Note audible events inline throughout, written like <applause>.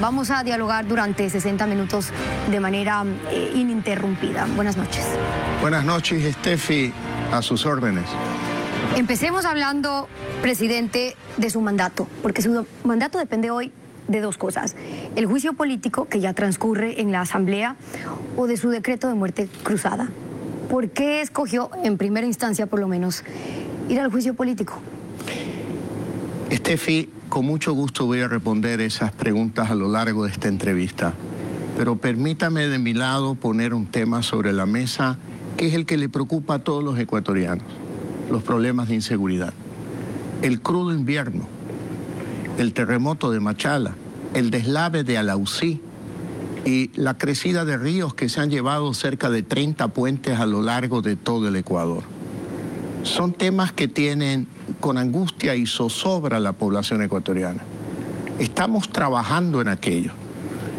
Vamos a dialogar durante 60 minutos de manera eh, ininterrumpida. Buenas noches. Buenas noches, Steffi, a sus órdenes. Empecemos hablando, presidente, de su mandato, porque su mandato depende hoy de dos cosas. El juicio político que ya transcurre en la Asamblea o de su decreto de muerte cruzada. ¿Por qué escogió, en primera instancia por lo menos, ir al juicio político? Estefi, con mucho gusto voy a responder esas preguntas a lo largo de esta entrevista, pero permítame de mi lado poner un tema sobre la mesa que es el que le preocupa a todos los ecuatorianos, los problemas de inseguridad. El crudo invierno, el terremoto de Machala, el deslave de Alausí y la crecida de ríos que se han llevado cerca de 30 puentes a lo largo de todo el Ecuador. Son temas que tienen con angustia y zozobra la población ecuatoriana. Estamos trabajando en aquello.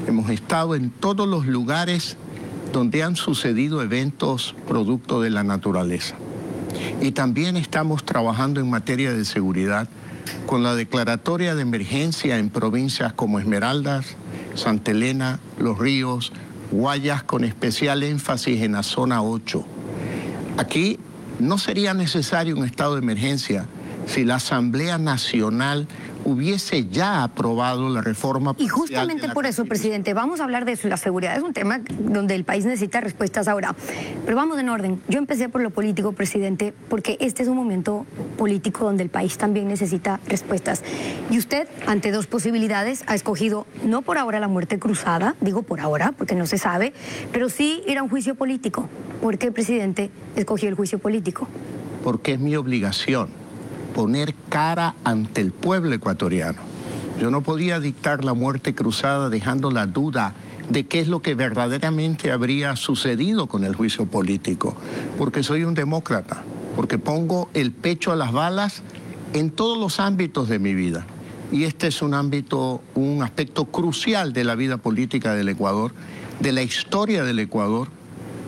Hemos estado en todos los lugares donde han sucedido eventos producto de la naturaleza. Y también estamos trabajando en materia de seguridad con la declaratoria de emergencia en provincias como Esmeraldas, Santa Elena, Los Ríos, Guayas, con especial énfasis en la zona 8. Aquí no sería necesario un estado de emergencia si la Asamblea Nacional hubiese ya aprobado la reforma. Y justamente por eso, presidente, vamos a hablar de eso. La seguridad es un tema donde el país necesita respuestas ahora. Pero vamos en orden. Yo empecé por lo político, presidente, porque este es un momento político donde el país también necesita respuestas. Y usted, ante dos posibilidades, ha escogido no por ahora la muerte cruzada, digo por ahora, porque no se sabe, pero sí ir a un juicio político. ¿Por qué, presidente, escogió el juicio político? Porque es mi obligación poner cara ante el pueblo ecuatoriano. Yo no podía dictar la muerte cruzada dejando la duda de qué es lo que verdaderamente habría sucedido con el juicio político, porque soy un demócrata, porque pongo el pecho a las balas en todos los ámbitos de mi vida. Y este es un ámbito, un aspecto crucial de la vida política del Ecuador, de la historia del Ecuador,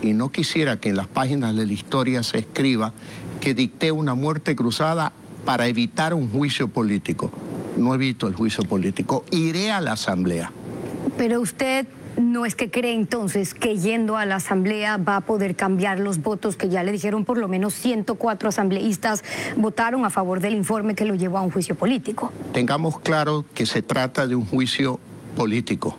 y no quisiera que en las páginas de la historia se escriba que dicté una muerte cruzada para evitar un juicio político. No evito el juicio político, iré a la Asamblea. Pero usted no es que cree entonces que yendo a la Asamblea va a poder cambiar los votos que ya le dijeron por lo menos 104 asambleístas votaron a favor del informe que lo llevó a un juicio político. Tengamos claro que se trata de un juicio político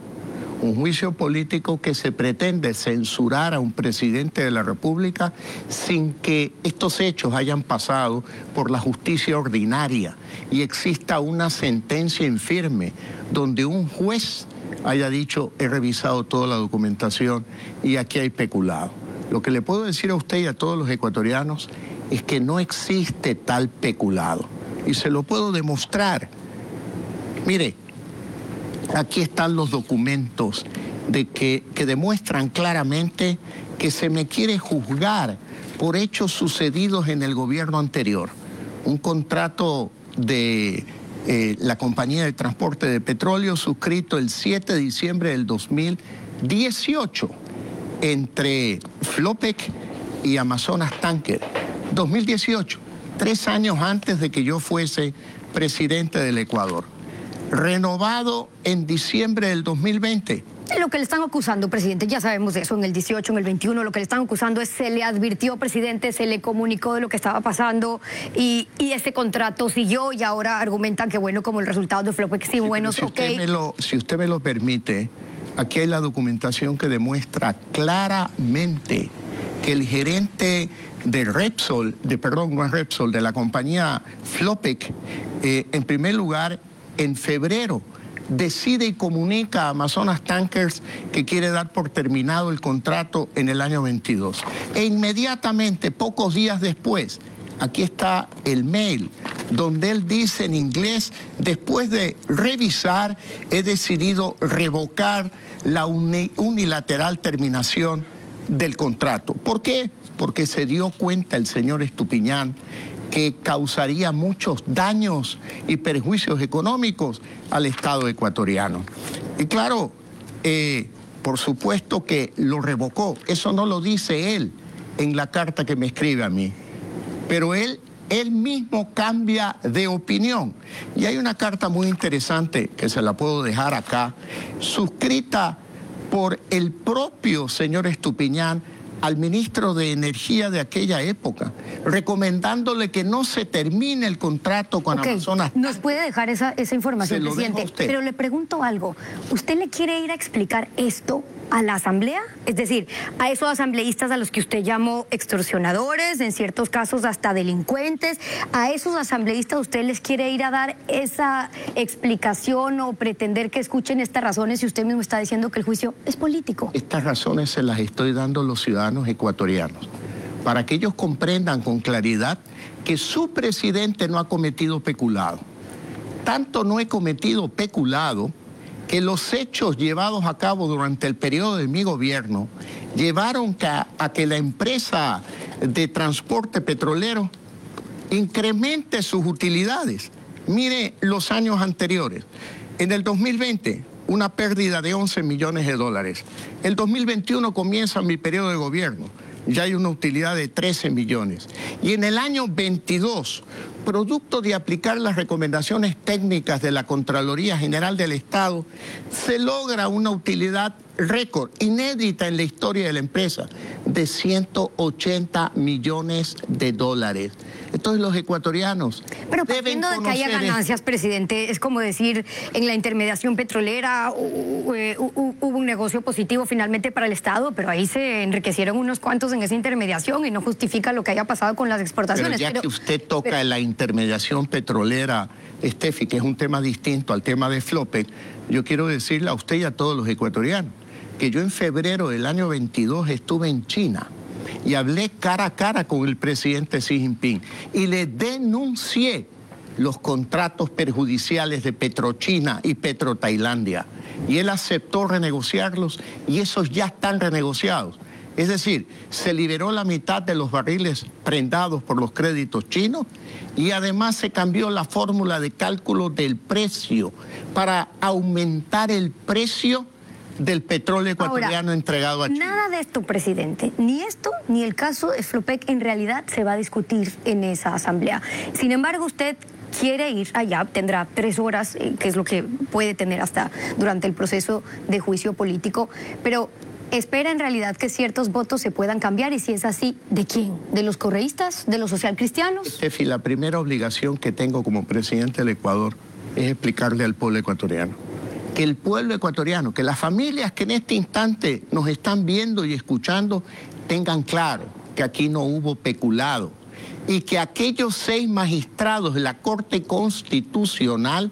un juicio político que se pretende censurar a un presidente de la República sin que estos hechos hayan pasado por la justicia ordinaria y exista una sentencia infirme donde un juez haya dicho he revisado toda la documentación y aquí hay peculado. Lo que le puedo decir a usted y a todos los ecuatorianos es que no existe tal peculado y se lo puedo demostrar. Mire, Aquí están los documentos de que, que demuestran claramente que se me quiere juzgar por hechos sucedidos en el gobierno anterior. Un contrato de eh, la compañía de transporte de petróleo suscrito el 7 de diciembre del 2018 entre Flopec y Amazonas Tanker. 2018, tres años antes de que yo fuese presidente del Ecuador renovado en diciembre del 2020. Lo que le están acusando, presidente, ya sabemos eso, en el 18, en el 21, lo que le están acusando es se le advirtió, presidente, se le comunicó de lo que estaba pasando y, y este contrato siguió y ahora argumentan que bueno, como el resultado de Flopec, sí, bueno, si Usted me lo, si usted me lo permite, aquí hay la documentación que demuestra claramente que el gerente de Repsol, de perdón, no Repsol, de la compañía Flopec, eh, en primer lugar en febrero decide y comunica a Amazonas Tankers que quiere dar por terminado el contrato en el año 22. E inmediatamente, pocos días después, aquí está el mail donde él dice en inglés, después de revisar, he decidido revocar la unilateral terminación del contrato. ¿Por qué? Porque se dio cuenta el señor Estupiñán que causaría muchos daños y perjuicios económicos al Estado ecuatoriano. Y claro, eh, por supuesto que lo revocó, eso no lo dice él en la carta que me escribe a mí, pero él él mismo cambia de opinión. Y hay una carta muy interesante que se la puedo dejar acá, suscrita por el propio señor Estupiñán al ministro de Energía de aquella época, recomendándole que no se termine el contrato con Amazonas. Nos puede dejar esa, esa información, presidente. Pero le pregunto algo. ¿Usted le quiere ir a explicar esto a la asamblea? Es decir, a esos asambleístas a los que usted llamó extorsionadores, en ciertos casos hasta delincuentes, a esos asambleístas usted les quiere ir a dar esa explicación o pretender que escuchen estas razones si usted mismo está diciendo que el juicio es político. Estas razones se las estoy dando a los ciudadanos ecuatorianos para que ellos comprendan con claridad que su presidente no ha cometido peculado. Tanto no he cometido peculado que los hechos llevados a cabo durante el periodo de mi gobierno llevaron a, que la empresa de transporte petrolero incremente sus utilidades. Mire los años anteriores. En el 2020, una pérdida de 11 millones de dólares. El 2021 comienza mi periodo de gobierno. Ya hay una utilidad de 13 millones. Y en el año 22, producto de aplicar las recomendaciones técnicas de la Contraloría General del Estado, se logra una utilidad récord, inédita en la historia de la empresa, de 180 millones de dólares. Entonces los ecuatorianos. Pero partiendo de que haya ganancias, presidente, es como decir, en la intermediación petrolera eh, hubo un negocio positivo finalmente para el Estado, pero ahí se enriquecieron unos cuantos en esa intermediación y no justifica lo que haya pasado con las exportaciones. Pero ya que usted toca la intermediación petrolera, Estefi, que es un tema distinto al tema de Flopec, yo quiero decirle a usted y a todos los ecuatorianos que yo en febrero del año 22 estuve en China y hablé cara a cara con el presidente Xi Jinping y le denuncié los contratos perjudiciales de Petrochina y Petro-Tailandia. Y él aceptó renegociarlos y esos ya están renegociados. Es decir, se liberó la mitad de los barriles prendados por los créditos chinos y además se cambió la fórmula de cálculo del precio para aumentar el precio del petróleo ecuatoriano entregado a China. Nada de esto, presidente, ni esto ni el caso de Flopec en realidad se va a discutir en esa asamblea. Sin embargo, usted quiere ir allá, tendrá tres horas, eh, que es lo que puede tener hasta durante el proceso de juicio político, pero espera en realidad que ciertos votos se puedan cambiar y si es así, ¿de quién? ¿De los correístas? ¿De los socialcristianos? Steffi, la primera obligación que tengo como presidente del Ecuador es explicarle al pueblo ecuatoriano que el pueblo ecuatoriano, que las familias que en este instante nos están viendo y escuchando, tengan claro que aquí no hubo peculado y que aquellos seis magistrados de la Corte Constitucional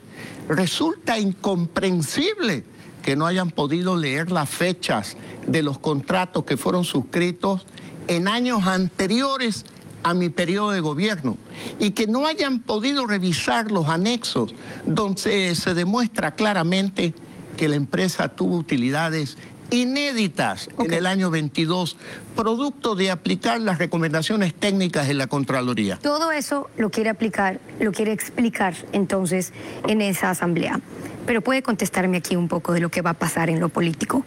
resulta incomprensible que no hayan podido leer las fechas de los contratos que fueron suscritos en años anteriores a mi periodo de gobierno y que no hayan podido revisar los anexos donde se demuestra claramente que la empresa tuvo utilidades inéditas en el año 22, producto de aplicar las recomendaciones técnicas de la Contraloría. Todo eso lo quiere aplicar, lo quiere explicar entonces en esa asamblea. Pero puede contestarme aquí un poco de lo que va a pasar en lo político.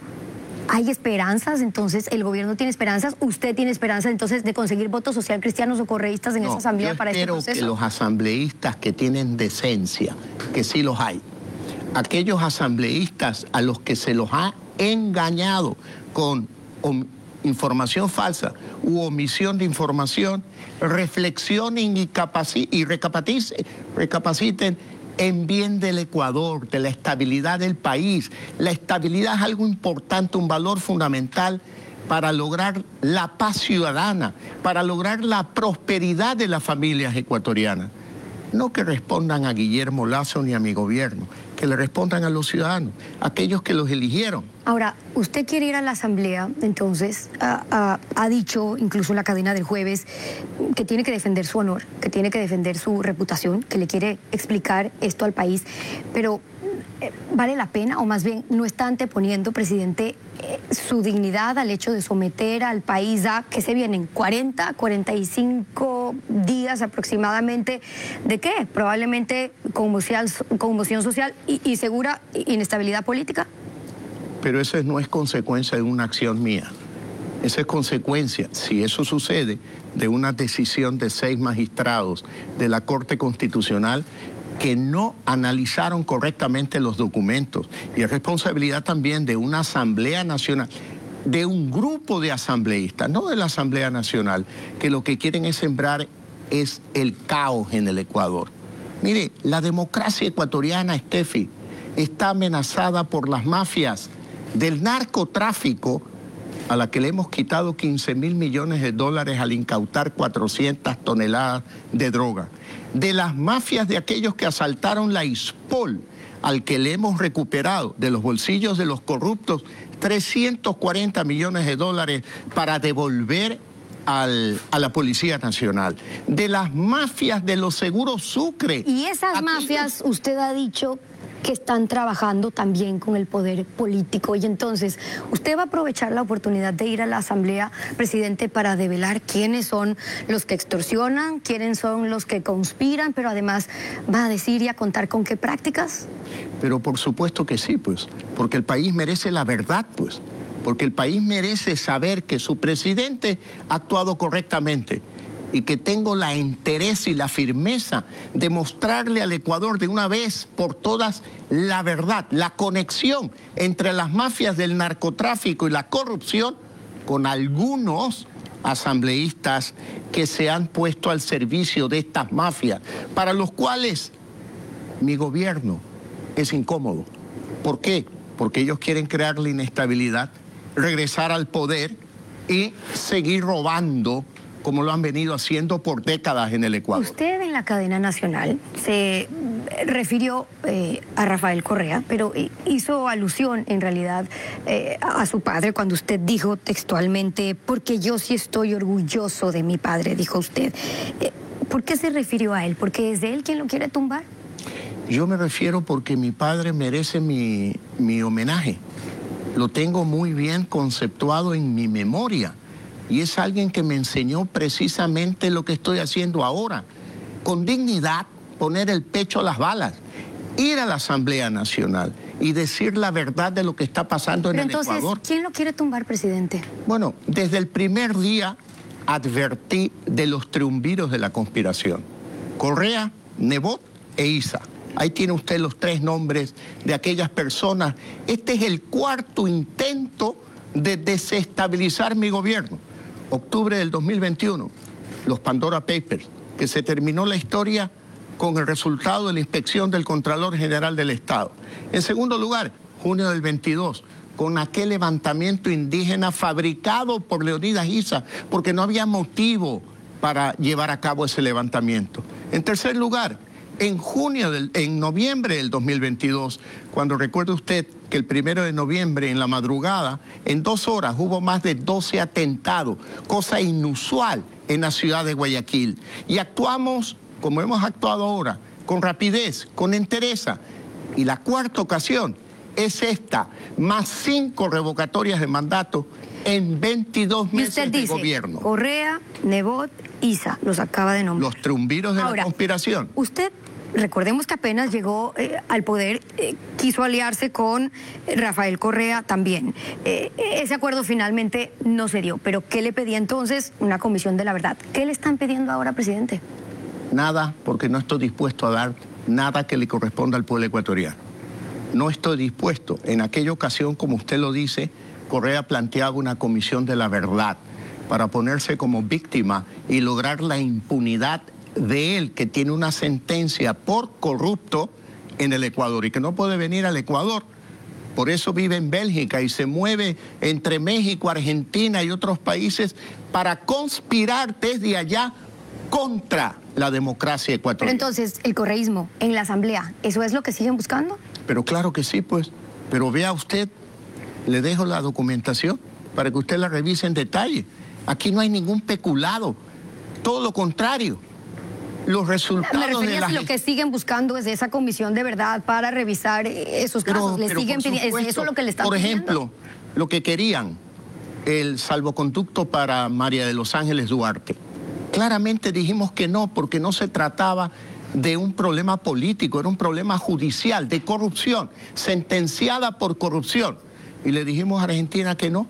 ¿Hay esperanzas? Entonces, ¿el gobierno tiene esperanzas? ¿Usted tiene esperanzas entonces de conseguir votos social cristianos o correístas en esa asamblea para este proceso? que los asambleístas que tienen decencia, que sí los hay, aquellos asambleístas a los que se los ha engañado con información falsa u omisión de información, reflexionen y, y recapaciten en bien del Ecuador, de la estabilidad del país. La estabilidad es algo importante, un valor fundamental para lograr la paz ciudadana, para lograr la prosperidad de las familias ecuatorianas. No que respondan a Guillermo Lazo ni a mi gobierno, que le respondan a los ciudadanos, aquellos que los eligieron. Ahora, usted quiere ir a la Asamblea, entonces ha, dicho, incluso en la cadena del jueves, que tiene que defender su honor, que tiene que defender su reputación, que le quiere explicar esto al país, pero ¿vale la pena o más bien no está anteponiendo, presidente, eh, su dignidad al hecho de someter al país a que se vienen 40, 45 días aproximadamente de qué? Probablemente conmoción, conmoción social y, y segura inestabilidad política. Pero eso no es consecuencia de una acción mía. Esa es consecuencia, si eso sucede, de una decisión de seis magistrados de la Corte Constitucional que no analizaron correctamente los documentos. Y es responsabilidad también de una Asamblea Nacional, de un grupo de asambleístas, no de la Asamblea Nacional, que lo que quieren es sembrar es el caos en el Ecuador. Mire, la democracia ecuatoriana, Steffi, está amenazada por las mafias del narcotráfico a la que le hemos quitado 15 mil millones de dólares al incautar 400 toneladas de droga, de las mafias de aquellos que asaltaron la ISPOL, al que le hemos recuperado de los bolsillos de los corruptos 340 millones de dólares para devolver a la Policía Nacional, de las mafias de los seguros Sucre. Y esas mafias, usted ha dicho que están trabajando también con el poder político. Y entonces, usted va a aprovechar la oportunidad de ir a la Asamblea, presidente, para develar quiénes son los que extorsionan, quiénes son los que conspiran, pero además va a decir y a contar con qué prácticas. Pero por supuesto que sí, pues, porque el país merece la verdad, pues, porque el país merece saber que su presidente ha actuado correctamente y que tengo la interés y la firmeza de mostrarle al Ecuador de una vez por todas la verdad, la conexión entre las mafias del narcotráfico y la corrupción con algunos asambleístas que se han puesto al servicio de estas mafias, para los cuales mi gobierno es incómodo. ¿Por qué? Porque ellos quieren crear la inestabilidad, regresar al poder y seguir robando como lo han venido haciendo por décadas en el Ecuador. Usted en la cadena nacional se refirió eh, a Rafael Correa, pero hizo alusión en realidad eh, a su padre cuando usted dijo textualmente, porque yo sí estoy orgulloso de mi padre, dijo usted. Eh, ¿Por qué se refirió a él? ¿Porque es de él quien lo quiere tumbar? Yo me refiero porque mi padre merece mi, mi homenaje. Lo tengo muy bien conceptuado en mi memoria y es alguien que me enseñó precisamente lo que estoy haciendo ahora. Con dignidad, poner el pecho a las balas, ir a la Asamblea Nacional y decir la verdad de lo que está pasando en el entonces, Ecuador. ¿Quién lo quiere tumbar, presidente? Bueno, desde el primer día advertí de los triunviros de la conspiración. Correa, Nebot e Isa. Ahí tiene usted los tres nombres de aquellas personas. Este es el cuarto intento de desestabilizar mi gobierno octubre del 2021, los Pandora Papers, que se terminó la historia con el resultado de la inspección del Contralor General del Estado. En segundo lugar, junio del 22, con aquel levantamiento indígena fabricado por Leonidas Isa, porque no había motivo para llevar a cabo ese levantamiento. En tercer lugar, en junio, del, en noviembre del 2022, cuando recuerde usted que el primero de noviembre en la madrugada, en dos horas hubo más de 12 atentados, cosa inusual en la ciudad de Guayaquil. Y actuamos, como hemos actuado ahora, con rapidez, con entereza. Y la cuarta ocasión es esta, más cinco revocatorias de mandato en 22 meses de gobierno. Correa, Nebot, Isa, los acaba de nombrar. Los trumbiros de la conspiración. Usted recordemos que apenas llegó eh, al poder, eh, quiso aliarse con eh, Rafael Correa también. ese acuerdo finalmente no se dio, pero ¿qué le pedía entonces? Una comisión de la verdad. ¿Qué le están pidiendo ahora, presidente? Nada, porque no estoy dispuesto a dar nada que le corresponda al pueblo ecuatoriano. No estoy dispuesto. En aquella ocasión, como usted lo dice, Correa planteaba una comisión de la verdad para ponerse como víctima y lograr la impunidad de él que tiene una sentencia por corrupto en el Ecuador y que no puede venir al Ecuador. Por eso vive en Bélgica y se mueve entre México, Argentina y otros países para conspirar desde allá contra la democracia ecuatoriana. Pero entonces, el correísmo en la Asamblea, ¿eso es lo que siguen buscando? Pero claro que sí, pues. Pero vea usted, le dejo la documentación para que usted la revise en detalle. Aquí no hay ningún peculado, todo lo contrario los resultados Me de lo que siguen buscando es esa comisión de verdad para revisar esos casos. Le siguen pidiendo, es lo que le están Por ejemplo, lo que querían, el salvoconducto para María de los Ángeles Duarte. Claramente dijimos que no, porque no se trataba de un problema político, era un problema judicial, de corrupción, sentenciada por corrupción. Y le dijimos a Argentina que no.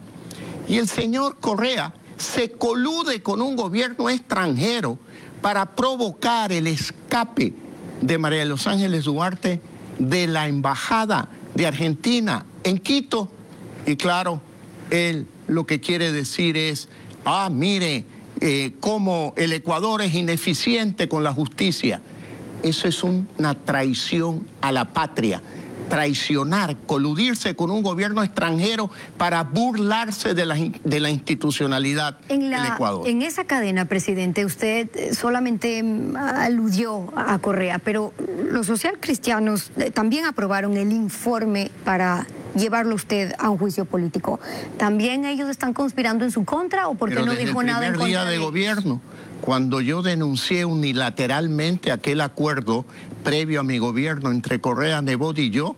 Y el señor Correa se colude con un gobierno extranjero para provocar el escape de María de los Ángeles Duarte de la embajada de Argentina en Quito. Y claro, él lo que quiere decir es, ah, mire, eh, cómo el Ecuador es ineficiente con la justicia. Eso es una traición a la patria traicionar, coludirse con un gobierno extranjero para burlarse de la, de la institucionalidad en del Ecuador. En esa cadena, presidente, usted eh, solamente mm, aludió a Correa, pero los socialcristianos eh, también aprobaron el informe para llevarlo usted a un juicio político. ¿También ellos están conspirando en su contra o porque no dijo nada en contra? día de gobierno cuando yo denuncié unilateralmente aquel acuerdo previo a mi gobierno entre Correa, Nebot y yo,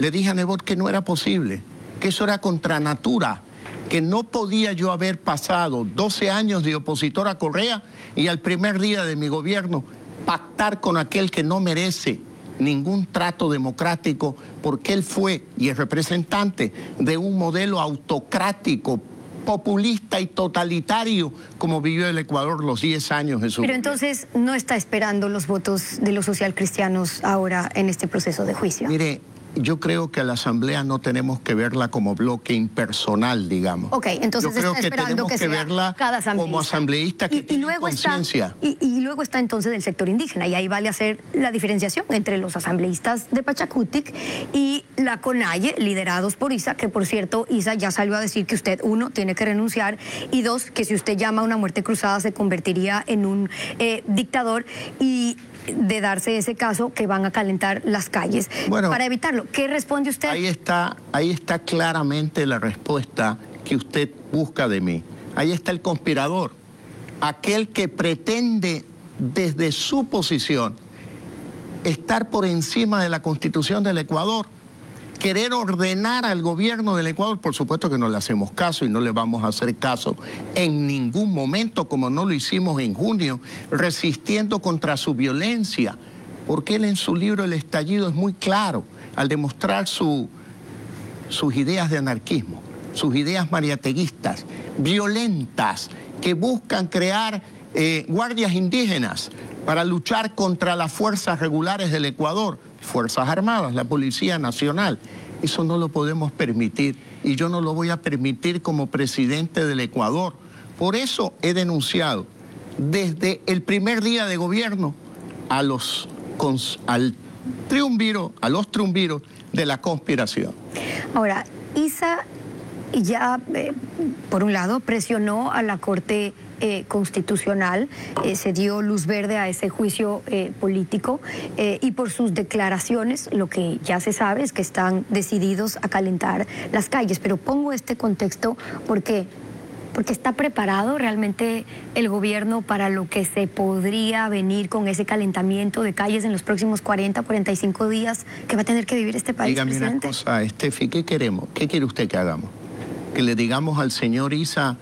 le dije a Nebot que no era posible, que eso era contra natura, que no podía yo haber pasado 12 años de opositor a Correa y al primer día de mi gobierno pactar con aquel que no merece ningún trato democrático porque él fue y es representante de un modelo autocrático populista y totalitario como vivió el Ecuador los 10 años de su Pero entonces no está esperando los votos de los socialcristianos ahora en este proceso de juicio. Mire, yo creo que a la Asamblea no tenemos que verla como bloque impersonal, digamos. Ok, entonces yo creo que tenemos que, verla como asambleísta que y, luego conciencia. Y, luego está entonces el sector indígena, y ahí vale hacer la diferenciación entre los asambleístas de Pachacutic y la CONAIE, liderados por ISA, que por cierto, ISA ya salió a decir que usted, uno, tiene que renunciar, y dos, que si usted llama a una muerte cruzada se convertiría en un eh, dictador, y de darse ese caso que van a calentar las calles para evitarlo. ¿Qué responde usted? Ahí está, ahí está claramente la respuesta que usted busca de mí. Ahí está el conspirador, aquel que pretende desde su posición estar por encima de la constitución del Ecuador querer ordenar al gobierno del Ecuador, por supuesto que no le hacemos caso y no le vamos a hacer caso en ningún momento, como no lo hicimos en junio, resistiendo contra su violencia, porque él en su libro El estallido es muy claro al demostrar su, sus ideas de anarquismo, sus ideas mariateguistas, violentas, que buscan crear eh, guardias indígenas para luchar contra las fuerzas regulares del Ecuador Fuerzas Armadas, la Policía Nacional. Eso no lo podemos permitir y yo no lo voy a permitir como presidente del Ecuador. Por eso he denunciado desde el primer día de gobierno a los, al triunviro, a los triunviros de la conspiración. Ahora, Isa ya, eh, por un lado, presionó a la Corte eh, constitucional, eh, se dio luz verde a ese juicio eh, político y por sus declaraciones lo que ya se sabe es que están decididos a calentar las calles. Pero pongo este contexto porque porque está preparado realmente el gobierno para lo que se podría venir con ese calentamiento de calles en los próximos 40, 45 días que va a tener que vivir este país. Dígame una cosa, Estefi, ¿qué queremos? ¿Qué quiere usted que hagamos? Que le digamos al señor Isa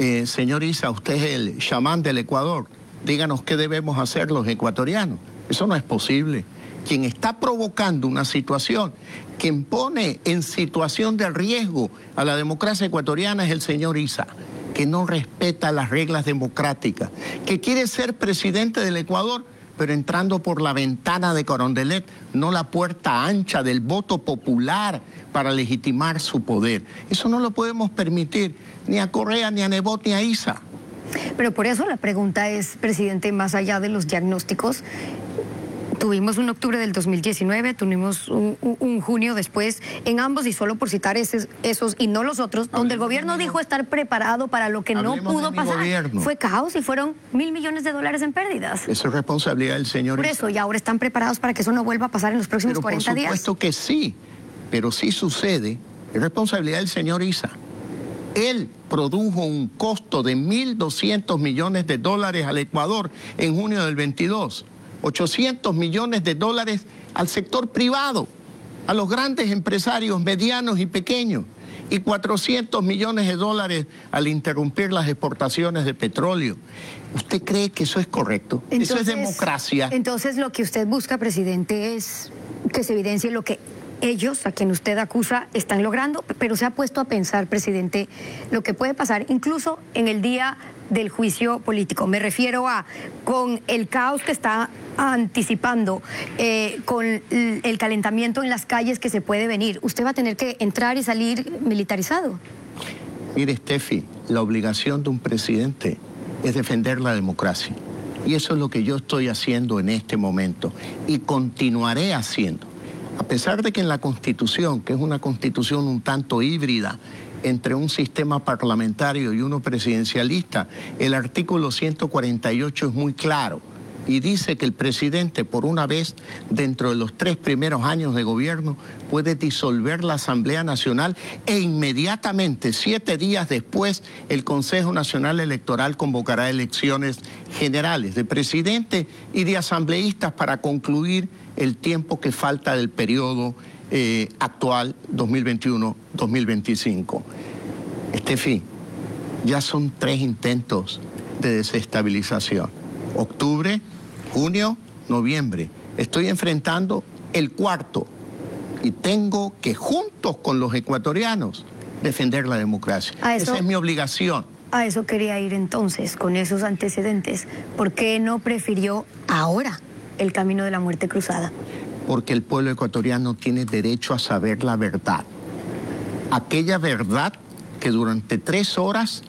eh, señor Isa, usted es el chamán del Ecuador, díganos qué debemos hacer los ecuatorianos. Eso no es posible. Quien está provocando una situación que pone en situación de riesgo a la democracia ecuatoriana es el señor Isa, que no respeta las reglas democráticas, que quiere ser presidente del Ecuador, pero entrando por la ventana de Corondelet, no la puerta ancha del voto popular para legitimar su poder. Eso no lo podemos permitir ni a Correa, ni a Nebot, ni a Isa. Pero por eso la pregunta es, presidente, más allá de los diagnósticos, tuvimos un octubre del 2019, tuvimos un, junio después, en ambos, y solo por citar esos, esos y no los otros, donde el gobierno dijo estar preparado para lo que no pudo pasar. Fue caos y fueron mil millones de dólares en pérdidas. Eso es responsabilidad del señor. Por eso, y ahora están preparados para que eso no vuelva a pasar en los próximos 40 días. Por supuesto que sí, pero sí sucede, es responsabilidad del señor Isa. Él produjo un costo de 1.200 millones de dólares al Ecuador en junio del 22, 800 millones de dólares al sector privado, a los grandes empresarios medianos y pequeños, y 400 millones de dólares al interrumpir las exportaciones de petróleo. ¿Usted cree que eso es correcto? eso es democracia. Entonces lo que usted busca, presidente, es que se evidencie lo que ellos, a quien usted acusa, están logrando, pero se ha puesto a pensar, presidente, lo que puede pasar incluso en el día del juicio político. Me refiero a con el caos que está anticipando, eh, con el calentamiento en las calles que se puede venir. Usted va a tener que entrar y salir militarizado. Mire, Steffi, la obligación de un presidente es defender la democracia. Y eso es lo que yo estoy haciendo en este momento y continuaré haciendo. A pesar de que en la Constitución, que es una constitución un tanto híbrida entre un sistema parlamentario y uno presidencialista, el artículo 148 es muy claro y dice que el presidente, por una vez dentro de los tres primeros años de gobierno, puede disolver la Asamblea Nacional e inmediatamente, siete días después, el Consejo Nacional Electoral convocará elecciones generales de presidente y de asambleístas para concluir el tiempo que falta del periodo eh, actual 2021-2025. Este fin, ya son tres intentos de desestabilización. Octubre, junio, noviembre. Estoy enfrentando el cuarto y tengo que juntos con los ecuatorianos defender la democracia. Esa es mi obligación. A eso quería ir entonces, con esos antecedentes. ¿Por qué no prefirió ahora el camino de la muerte cruzada? porque el pueblo ecuatoriano tiene derecho a saber la verdad. Aquella verdad que durante tres horas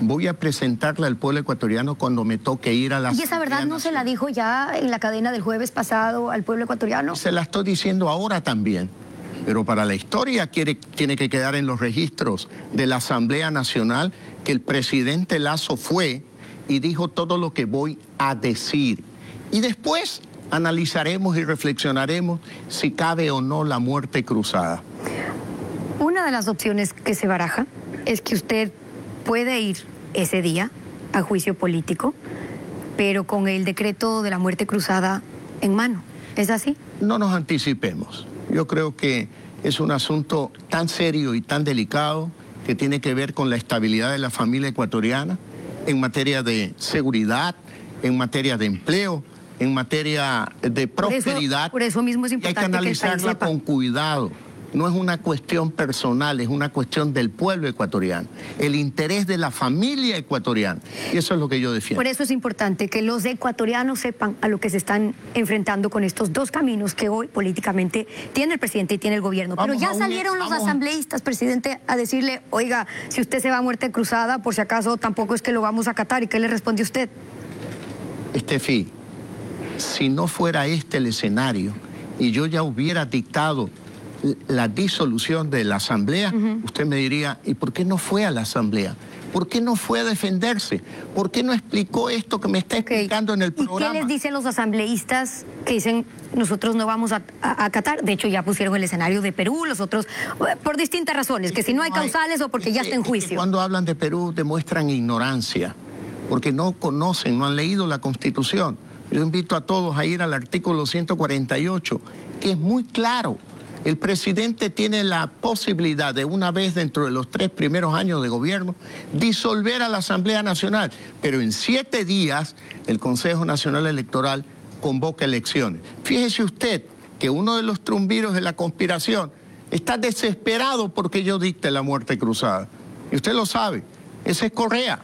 voy a presentarle al pueblo ecuatoriano cuando me toque ir a la... ¿Y esa verdad no se la dijo ya en la cadena del jueves pasado al pueblo ecuatoriano? Se la estoy diciendo ahora también. Pero para la historia quiere, tiene que quedar en los registros de la Asamblea Nacional que el presidente Lazo fue y dijo todo lo que voy a decir. Y después analizaremos y reflexionaremos si cabe o no la muerte cruzada. Una de las opciones que se baraja es que usted puede ir ese día a juicio político, pero con el decreto de la muerte cruzada en mano. ¿Es así? No nos anticipemos. Yo creo que es un asunto tan serio y tan delicado que tiene que ver con la estabilidad de la familia ecuatoriana en materia de seguridad, en materia de empleo, en materia de prosperidad. Por eso, mismo es importante. hay que analizarla con cuidado. No es una cuestión personal, es una cuestión del pueblo ecuatoriano, el interés de la familia ecuatoriana. Y eso es lo que yo defiendo. Por eso es importante que los ecuatorianos sepan a lo que se están enfrentando con estos dos caminos que hoy políticamente tiene el presidente y tiene el gobierno. Pero ya salieron los asambleístas, presidente, a decirle, oiga, si usted se va a muerte cruzada, por si acaso tampoco es que lo vamos a acatar. ¿Y qué le responde usted? Estefi, si no fuera este el escenario y yo ya hubiera dictado la disolución de la Asamblea, usted me diría, ¿y por qué no fue a la Asamblea? ¿Por qué no fue a defenderse? ¿Por qué no explicó esto que me está explicando en el programa? ¿Y qué les dicen los asambleístas que dicen nosotros no vamos a, acatar? De hecho, ya pusieron el escenario de Perú, los otros, por distintas razones, que, si no hay causales o porque ya está en juicio. Cuando hablan de Perú demuestran ignorancia, porque no conocen, no han leído la Constitución. Yo invito a todos a ir al artículo 148, que es muy claro. El presidente tiene la posibilidad de una vez dentro de los tres primeros años de gobierno disolver a la Asamblea Nacional, pero en siete días el Consejo Nacional Electoral convoca elecciones. Fíjese usted que uno de los trumbiros de la conspiración está desesperado porque yo dicte la muerte cruzada. Y usted lo sabe, ese es Correa.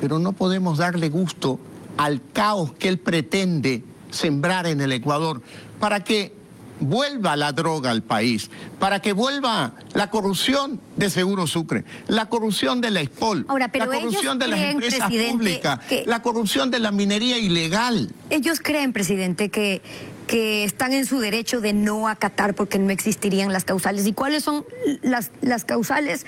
Pero no podemos darle gusto al caos que él pretende sembrar en el Ecuador para que vuelva la droga al país, para que vuelva la corrupción de Seguro Sucre, la corrupción de la ESPOL, la corrupción de las empresas públicas, la corrupción de la minería ilegal. Ellos creen, presidente, que que están en su derecho de no acatar porque no existirían las causales. ¿Y cuáles son las, las causales?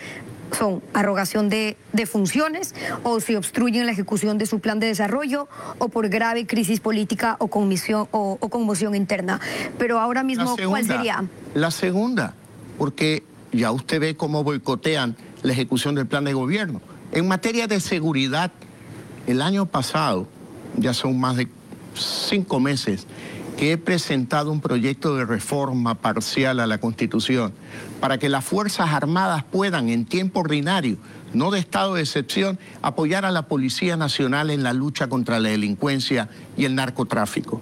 Son arrogación de, funciones o si obstruyen la ejecución de su plan de desarrollo o por grave crisis política o, conmisión, o, conmoción interna. Pero ahora mismo, ¿cuál sería? La segunda, porque ya usted ve cómo boicotean la ejecución del plan de gobierno. En materia de seguridad, el año pasado, ya son más de cinco meses, que he presentado un proyecto de reforma parcial a la Constitución para que las Fuerzas Armadas puedan, en tiempo ordinario, no de estado de excepción, apoyar a la Policía Nacional en la lucha contra la delincuencia y el narcotráfico.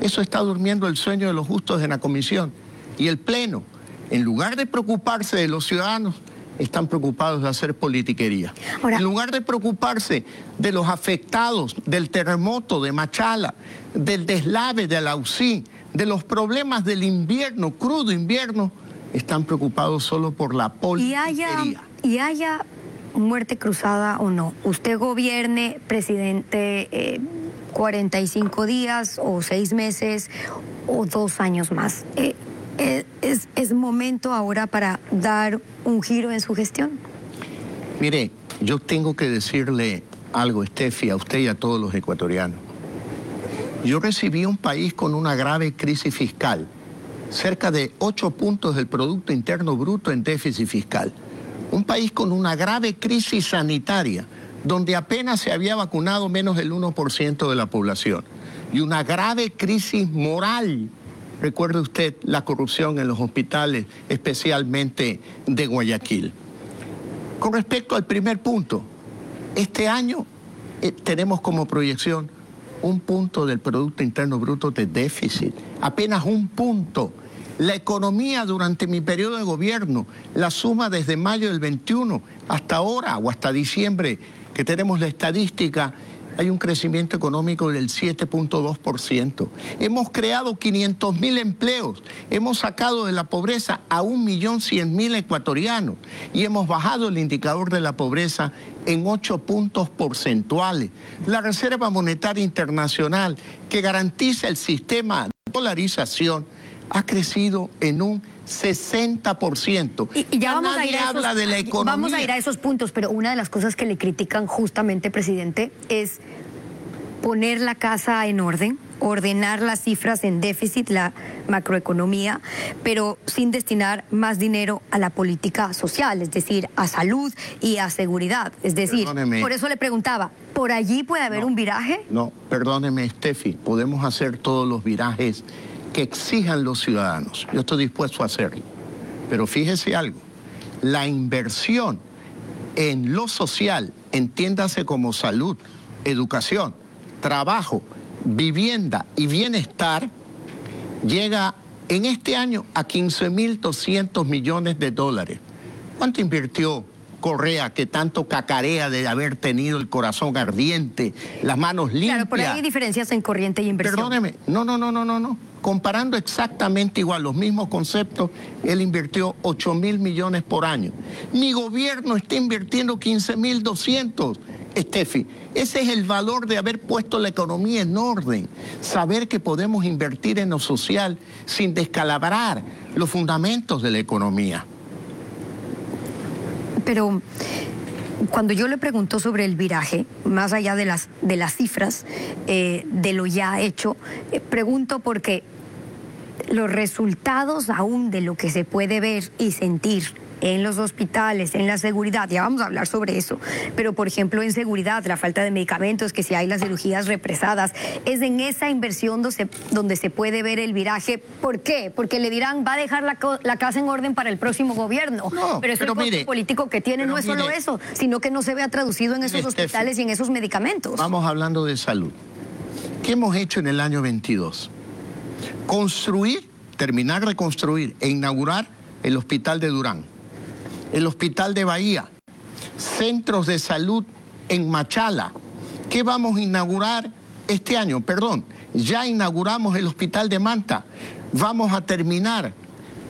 Eso está durmiendo el sueño de los justos en la Comisión. Y el Pleno en lugar de preocuparse de los ciudadanos, están preocupados de hacer politiquería. en lugar de preocuparse de los afectados del terremoto de Machala, del deslave de la UCI, de los problemas del invierno, crudo invierno, están preocupados solo por la politiquería. Y haya, muerte cruzada o no, usted gobierne, presidente, 45 eh, días o seis meses o dos años más. Eh, eh, es, momento ahora para dar un giro en su gestión? Mire, yo tengo que decirle algo, Estefi, a usted y a todos los ecuatorianos. Yo recibí un país con una grave crisis fiscal, cerca de 8 puntos del Producto Interno Bruto en déficit fiscal. Un país con una grave crisis sanitaria, donde apenas se había vacunado menos del 1% de la población. Y una grave crisis moral Recuerde usted la corrupción en los hospitales, especialmente de Guayaquil. Con respecto al primer punto, este año eh, tenemos como proyección un punto del Producto Interno Bruto de déficit, apenas un punto. La economía durante mi periodo de gobierno, la suma desde mayo del 21 hasta ahora o hasta diciembre, que tenemos la estadística, hay un crecimiento económico del 7.2%. Hemos creado 500 mil empleos, hemos sacado de la pobreza a 1.100.000 ecuatorianos y hemos bajado el indicador de la pobreza en 8 puntos porcentuales. La Reserva Monetaria Internacional, que garantiza el sistema de dolarización, ha crecido en un 60%. Y, ya vamos a, ir a habla de la economía. Vamos a ir a esos puntos, pero una de las cosas que le critican justamente, presidente, es poner la casa en orden, ordenar las cifras en déficit, la macroeconomía, pero sin destinar más dinero a la política social, es decir, a salud y a seguridad. Es decir, por eso le preguntaba, ¿por allí puede haber un viraje? No, perdóneme, Steffi, podemos hacer todos los virajes que exijan los ciudadanos. Yo estoy dispuesto a hacerlo. Pero fíjese algo, la inversión en lo social, entiéndase como salud, educación, trabajo, vivienda y bienestar, llega en este año a 15.200 millones de dólares. ¿Cuánto invirtió Correa, que tanto cacarea de haber tenido el corazón ardiente, las manos limpias? Claro, por ahí hay diferencias en corriente y inversión. Perdóneme, no, no, no, no, no, no comparando exactamente igual los mismos conceptos, él invirtió 8 mil millones por año. Mi gobierno está invirtiendo 15 mil 200. Estefi, ese es el valor de haber puesto la economía en orden, saber que podemos invertir en lo social sin descalabrar los fundamentos de la economía. Pero cuando yo le pregunto sobre el viraje, más allá de las, de las cifras, eh, de lo ya hecho, eh, pregunto porque los resultados aún de lo que se puede ver y sentir en los hospitales, en la seguridad, ya vamos a hablar sobre eso, pero por ejemplo en seguridad, la falta de medicamentos, que si hay las cirugías represadas, es en esa inversión donde se, puede ver el viraje. ¿Por qué? Porque le dirán, va a dejar la, casa en orden para el próximo gobierno. pero es el político que tiene no es solo eso, sino que no se vea traducido en esos hospitales y en esos medicamentos. Vamos hablando de salud. ¿Qué hemos hecho en el año 22? construir, terminar de construir e inaugurar el hospital de Durán, el hospital de Bahía, centros de salud en Machala. ¿Qué vamos a inaugurar este año? Perdón, ya inauguramos el hospital de Manta. Vamos a terminar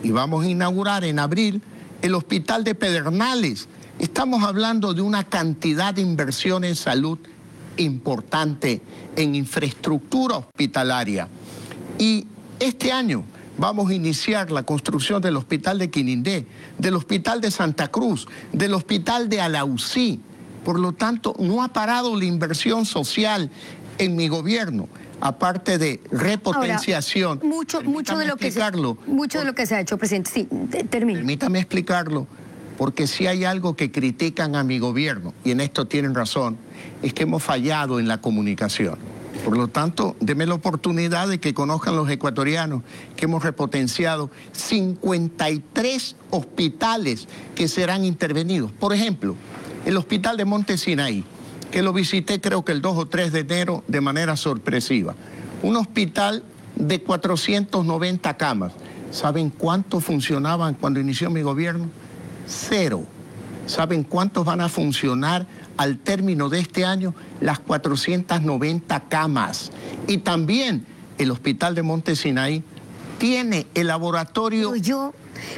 y vamos a inaugurar en abril el hospital de Pedernales. Estamos hablando de una cantidad de inversión en salud importante, en infraestructura hospitalaria. Y este año vamos a iniciar la construcción del hospital de Quinindé, del hospital de Santa Cruz, del hospital de Alausí. Por lo tanto, no ha parado la inversión social en mi gobierno aparte de repotenciación. mucho, mucho de lo que se, mucho de lo que se ha hecho, presidente. Sí, termino. Permítame explicarlo, porque si hay algo que critican a mi gobierno, y en esto tienen razón, es que hemos fallado en la comunicación. Por lo tanto, deme la oportunidad de que conozcan los ecuatorianos que hemos repotenciado 53 hospitales que serán intervenidos. Por ejemplo, el hospital de Monte Sinaí, que lo visité creo que el 2 o 3 de enero de manera sorpresiva. Un hospital de 490 camas, ¿Saben cuántos funcionaban cuando inició mi gobierno? Cero. ¿Saben cuántos van a funcionar al término de este año? Las 490 camas. Y también el Hospital de Montesinaí tiene el laboratorio... Pero yo,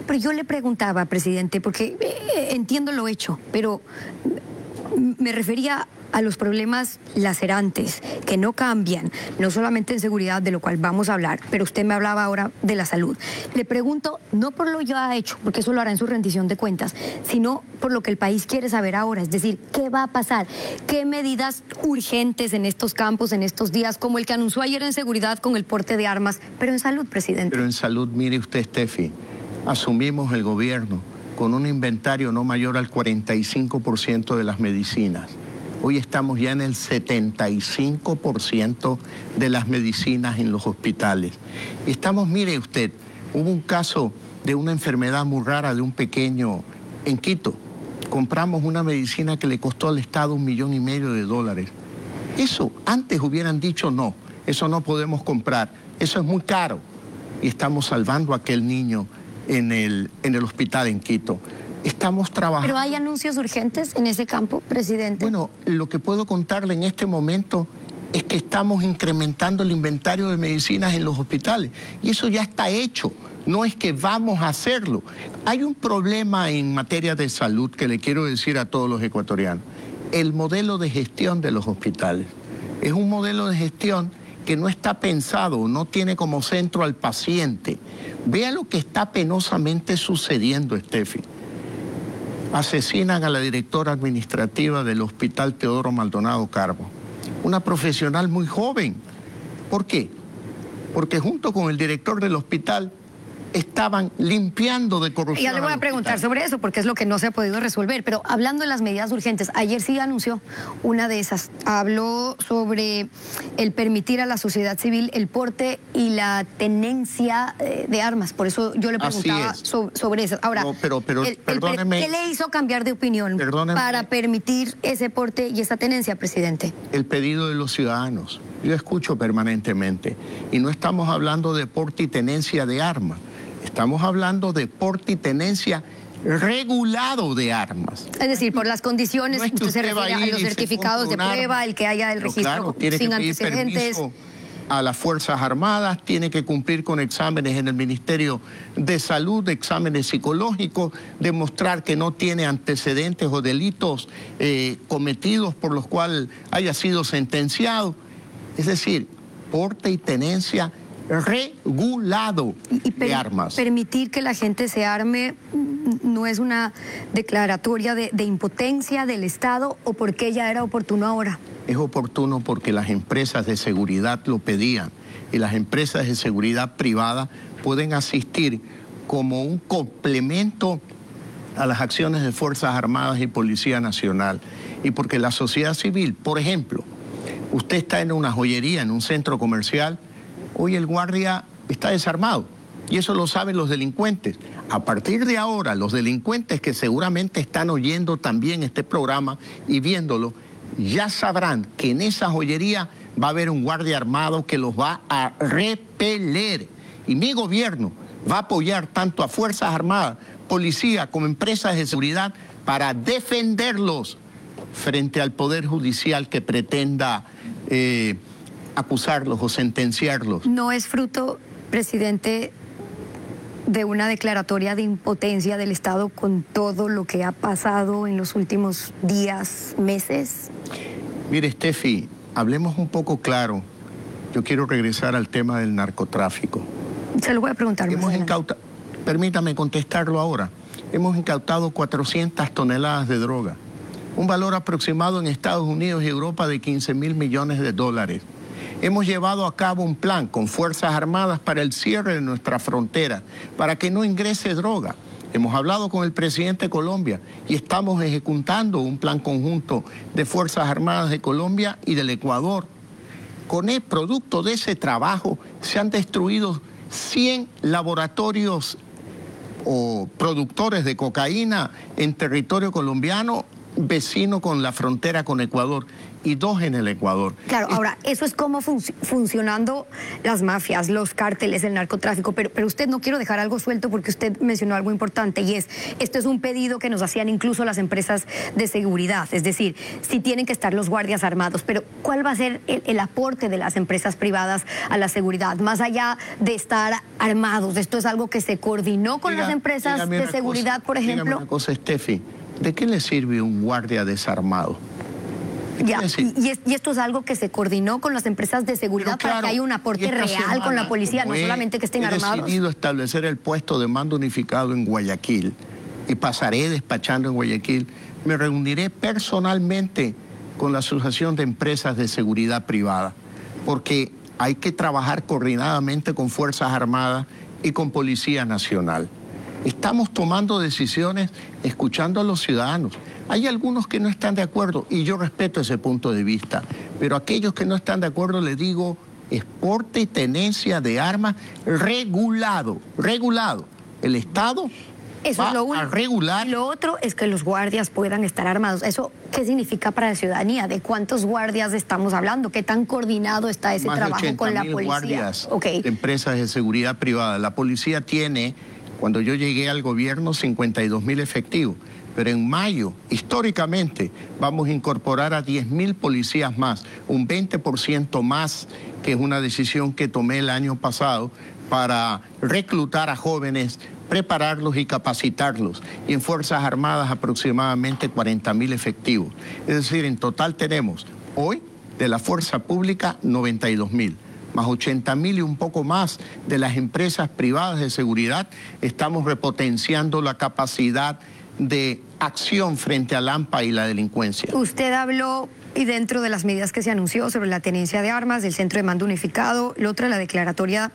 pero yo le preguntaba, presidente, porque eh, entiendo lo hecho, pero me refería a los problemas lacerantes que no cambian, no solamente en seguridad, de lo cual vamos a hablar, pero usted me hablaba ahora de la salud. Le pregunto, no por lo ya hecho, porque eso lo hará en su rendición de cuentas, sino por lo que el país quiere saber ahora, es decir, ¿qué va a pasar? ¿Qué medidas urgentes en estos campos, en estos días, como el que anunció ayer en seguridad con el porte de armas, pero en salud, presidente? Pero en salud, mire usted, Steffi, asumimos el gobierno con un inventario no mayor al 45% de las medicinas Hoy estamos ya en el 75% de las medicinas en los hospitales. Estamos, mire usted, hubo un caso de una enfermedad muy rara de un pequeño en Quito. Compramos una medicina que le costó al Estado un millón y medio de dólares. Eso, antes hubieran dicho no, eso no podemos comprar, eso es muy caro. Y estamos salvando a aquel niño en el, en el hospital en Quito. Estamos trabajando. ¿Pero hay anuncios urgentes en ese campo, presidente? Bueno, lo que puedo contarle en este momento es que estamos incrementando el inventario de medicinas en los hospitales y eso ya está hecho. No es que vamos a hacerlo. Hay un problema en materia de salud que le quiero decir a todos los ecuatorianos. El modelo de gestión de los hospitales es un modelo de gestión que no está pensado, no tiene como centro al paciente. Vea lo que está penosamente sucediendo, Steffi asesinan a la directora administrativa del Hospital Teodoro Maldonado Carbo, una profesional muy joven. ¿Por qué? Porque junto con el director del hospital estaban limpiando de corrupción. Ya le voy a preguntar sobre eso porque es lo que no se ha podido resolver. Pero hablando de las medidas urgentes, ayer sí anunció una de esas. Habló sobre el permitir a la sociedad civil el porte y la tenencia eh, de armas. Por eso yo le preguntaba sobre, eso. Ahora, pero, pero, ¿qué le hizo cambiar de opinión para permitir ese porte y esa tenencia, presidente? El pedido de los ciudadanos. Yo escucho permanentemente. Y no estamos hablando de porte y tenencia de armas Estamos hablando de porte y tenencia regulado de armas. Es decir, por las condiciones, usted se refiere a los certificados de prueba, el que haya el registro sin antecedentes. A las Fuerzas Armadas, tiene que cumplir con exámenes en el Ministerio de Salud, exámenes psicológicos, demostrar que no tiene antecedentes o delitos eh, cometidos por los cuales haya sido sentenciado. Es decir, porte y tenencia regulado y de armas. Permitir que la gente se arme no es una declaratoria de, impotencia del Estado o porque ya era oportuno ahora. Es oportuno porque las empresas de seguridad lo pedían y las empresas de seguridad privada pueden asistir como un complemento a las acciones de Fuerzas Armadas y Policía Nacional. Y porque la sociedad civil, por ejemplo, usted está en una joyería, en un centro comercial, Hoy el guardia está desarmado y eso lo saben los delincuentes. A partir de ahora, los delincuentes que seguramente están oyendo también este programa y viéndolo, ya sabrán que en esa joyería va a haber un guardia armado que los va a repeler. Y mi gobierno va a apoyar tanto a Fuerzas Armadas, policía como empresas de seguridad para defenderlos frente al Poder Judicial que pretenda eh, acusarlos o sentenciarlos. No es fruto, presidente, de una declaratoria de impotencia del Estado con todo lo que ha pasado en los últimos días, meses? Mire, Steffi, hablemos un poco claro. Yo quiero regresar al tema del narcotráfico. Se lo voy a preguntar. Hemos incautado, permítame contestarlo ahora. Hemos incautado 400 toneladas de droga, un valor aproximado en Estados Unidos y Europa de 15 mil millones de dólares. Hemos llevado a cabo un plan con Fuerzas Armadas para el cierre de nuestra frontera, para que no ingrese droga. Hemos hablado con el presidente de Colombia y estamos ejecutando un plan conjunto de Fuerzas Armadas de Colombia y del Ecuador. Con el producto de ese trabajo se han destruido 100 laboratorios o productores de cocaína en territorio colombiano vecino con la frontera con Ecuador y dos en el Ecuador. Claro, ahora, eso es como funcionando las mafias, los cárteles, el narcotráfico, pero, pero usted no quiero dejar algo suelto porque usted mencionó algo importante y es, esto es un pedido que nos hacían incluso las empresas de seguridad, es decir, si tienen que estar los guardias armados, pero ¿cuál va a ser el, aporte de las empresas privadas a la seguridad? Más allá de estar armados, esto es algo que se coordinó con las empresas de seguridad, por ejemplo. Una cosa, Steffi, ¿de qué le sirve un guardia desarmado? y, esto es algo que se coordinó con las empresas de seguridad para que haya un aporte real con la policía, no solamente que estén armados. He decidido establecer el puesto de mando unificado en Guayaquil y pasaré despachando en Guayaquil. Me reuniré personalmente con la Asociación de Empresas de Seguridad Privada, porque hay que trabajar coordinadamente con Fuerzas Armadas y con Policía Nacional. Estamos tomando decisiones escuchando a los ciudadanos. Hay algunos que no están de acuerdo y yo respeto ese punto de vista, pero aquellos que no están de acuerdo les digo, exporte y tenencia de armas regulado, regulado. El Estado eso es lo único. A regular. Lo otro es que los guardias puedan estar armados. ¿Eso qué significa para la ciudadanía? ¿De cuántos guardias estamos hablando? ¿Qué tan coordinado está ese trabajo con la policía? Guardias empresas de seguridad privada. La policía tiene, cuando yo llegué al gobierno, 52 mil efectivos pero en mayo, históricamente, vamos a incorporar a 10.000 policías más, un 20% más, que es una decisión que tomé el año pasado para reclutar a jóvenes, prepararlos y capacitarlos. Y en Fuerzas Armadas aproximadamente 40.000 efectivos. Es decir, en total tenemos hoy de la Fuerza Pública 92.000 más 80 mil y un poco más de las empresas privadas de seguridad, estamos repotenciando la capacidad de acción frente al AMPA y la delincuencia. Usted habló y dentro de las medidas que se anunció sobre la tenencia de armas, del centro de mando unificado, la otra, la declaratoria